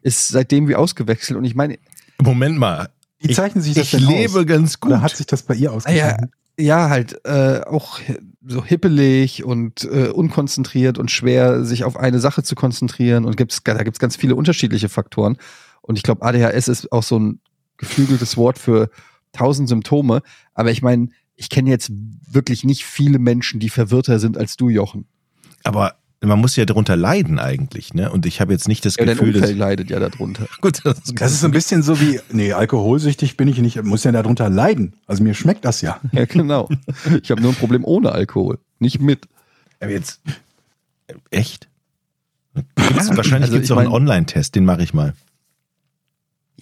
ist seitdem wie ausgewechselt. Und ich meine, Moment mal. Wie Ich- zeichnen sich das Ich denn lebe aus? ganz gut. Oder hat sich das bei ihr ja, ausgezeichnet? ja, halt äh, auch so hippelig und äh, unkonzentriert und schwer, sich auf eine Sache zu konzentrieren. Und gibt's, da gibt's ganz viele unterschiedliche Faktoren. Und ich glaube, ADHS ist auch so ein geflügeltes Wort für tausend Symptome. Aber ich meine, ich kenne jetzt wirklich nicht viele Menschen, die verwirrter sind als du, Jochen. Aber man muss ja darunter leiden eigentlich, ne? Und ich habe jetzt nicht das Ja, dein Gefühl, dass Umfeld leidet ja darunter. gut, das, Das ist so ein bisschen so wie, nee, alkoholsüchtig bin ich nicht, muss ja darunter leiden. Also mir schmeckt das ja. Ja, genau. Ich habe nur ein Problem ohne Alkohol, nicht mit. aber jetzt echt. Gibt's, wahrscheinlich also gibt's ich auch einen Online-Test, den mache ich mal.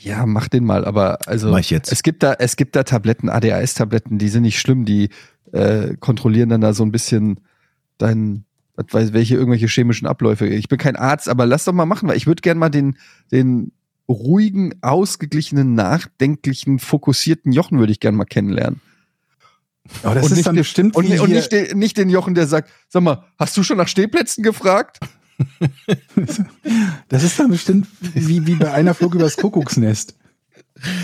Ja, mach den mal, aber also Mach ich jetzt. es gibt da es gibt da Tabletten, ADHS-Tabletten, die sind nicht schlimm, die äh, kontrollieren dann da so ein bisschen dein weiß welche irgendwelche chemischen Abläufe. Ich bin kein Arzt, aber lass doch mal machen, weil ich würde gerne mal den den ruhigen, ausgeglichenen, nachdenklichen, fokussierten Jochen würde ich gerne mal kennenlernen. Aber das und ist nicht dann den- bestimmt Und, und nicht, den, nicht den Jochen, der sagt, sag mal, hast du schon nach Stehplätzen gefragt? Das ist dann bestimmt wie, wie bei einer Flug übers Kuckucksnest.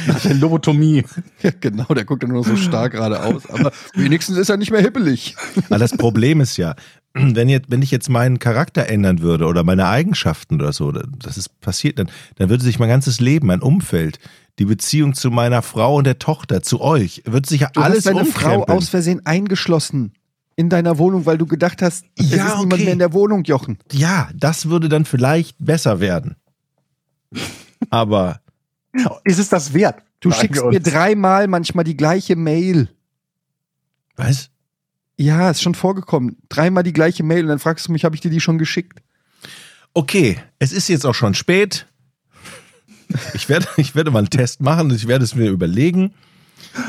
Nach der Lobotomie. Ja, genau, der guckt dann nur so starr geradeaus. Aber wenigstens ist er nicht mehr hippelig. Aber das Problem ist ja, wenn, jetzt, wenn ich jetzt meinen Charakter ändern würde oder meine Eigenschaften oder so, das ist passiert, dann, dann würde sich mein ganzes Leben, mein Umfeld, die Beziehung zu meiner Frau und der Tochter, zu euch, wird sich ja Du alles hast deine Frau aus Versehen eingeschlossen in deiner Wohnung, weil du gedacht hast, es Ja, ist niemand okay. mehr in der Wohnung, Jochen. Ja, das würde dann vielleicht besser werden. Aber Ist es das wert? Du schickst mir dreimal manchmal die gleiche Mail. was? Ja, ist schon vorgekommen. Dreimal die gleiche Mail und dann fragst du mich, habe ich dir die schon geschickt? Okay, es ist jetzt auch schon spät. Ich werde, ich werde mal einen Test machen und ich werde es mir überlegen.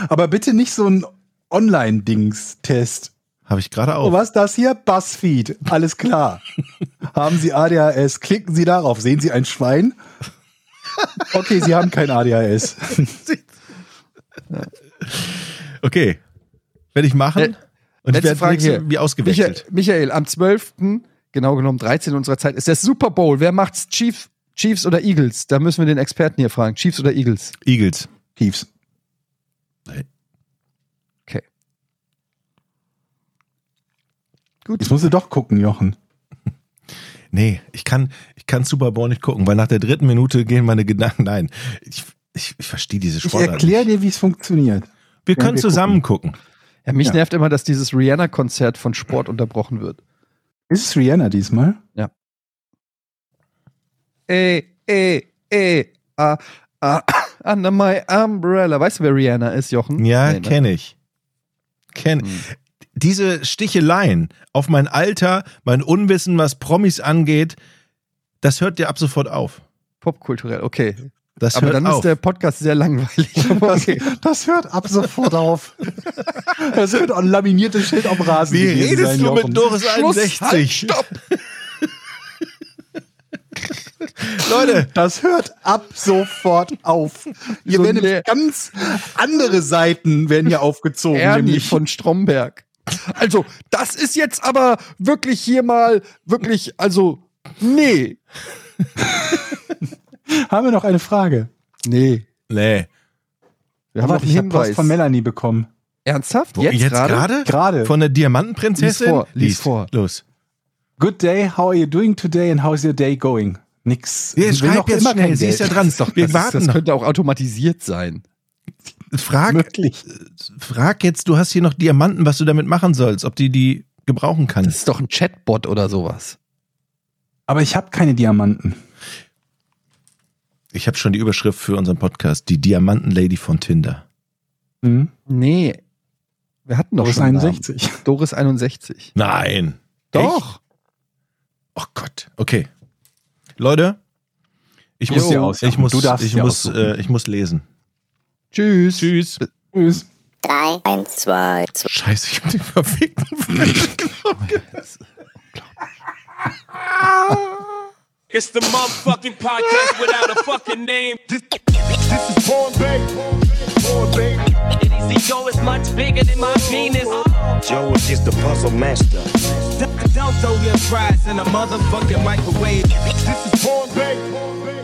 Aber bitte nicht so ein Online-Dings-Test. Habe ich gerade Oh, auch. was ist das hier? Buzzfeed. Alles klar. haben Sie ADHS? Klicken Sie darauf. Sehen Sie ein Schwein? Okay, Sie haben kein ADHS. Okay, werde ich machen. Äh, und ich werde Frage wie ausgewechselt. Michael, Michael, am 12., genau genommen 13 unserer Zeit, ist der Super Bowl. Wer macht's? Chief, Chiefs oder Eagles? Da müssen wir den Experten hier fragen. Chiefs oder Eagles? Eagles. Tiefs. Gut. Jetzt musst du doch gucken, Jochen. Nee, ich kann, ich kann Super Bowl nicht gucken, weil nach der dritten Minute gehen meine Gedanken. Nein, ich, ich, ich verstehe diese Ich Sportart erkläre nicht. dir, wie es funktioniert. Wir können wir zusammen gucken. Ja, mich Ja. nervt immer, dass dieses Rihanna-Konzert von Sport unterbrochen wird. Ist es Rihanna diesmal? Ey, ey, ey, ah, ah, under my umbrella. Weißt du, wer Rihanna ist, Jochen? Ja, Nee, ne? kenne ich. Kenn. Hm. Diese Sticheleien auf mein Alter, mein Unwissen, was Promis angeht, das hört dir ab sofort auf. Popkulturell, okay. Das Aber hört dann auf. ist der Podcast sehr langweilig. Okay. Das hört ab sofort auf. Das wird ein laminiertes Schild am Rasen. Wie redest sein, du Jochen. mit Doris Schluss, 61? halt, stopp! Leute, Das hört ab sofort auf. Hier So werden nämlich ganz andere Seiten werden hier aufgezogen. Ernie nämlich von Stromberg. Also, das ist jetzt aber wirklich hier mal, wirklich, also, nee. haben wir noch eine Frage. Nee. nee. Wir haben noch einen ich Hinweis. von Melanie bekommen. Ernsthaft? Wo, jetzt gerade? Gerade. Von der Diamantenprinzessin? Lies vor, lies vor. Los. Good day, how are you doing today and how's your day going? Nix. Ja, schreib jetzt immer schnell, sie ist ja dran. Das, ist doch, Wir das, ist, warten das noch. könnte auch automatisiert sein. Frag, Möglich. frag jetzt, du hast hier noch Diamanten, was du damit machen sollst, ob die die gebrauchen Das kannst. ist doch ein Chatbot oder sowas. Aber ich habe keine Diamanten. Ich habe schon die Überschrift für unseren Podcast, die Diamantenlady von Tinder. Hm? Nee. Wir hatten doch Doris schon einen Namen. 61. Doris 61. Nein. Doch. Oh Gott. Okay. Leute, ich muss, aussuchen. ich muss, ich muss, äh, ich muss lesen. Tschüss. Tschüss. Tschüss. drei, eins, zwei, zwei. Scheiße, ich hab den verfickten falsch genommen. It's the motherfucking podcast without a fucking name. This is Born Bay. Born Bay. Easy Joe is much bigger than my penis. Joe is just the puzzle master. Don't throw your fries in a motherfucking microwave. This is Born Bay.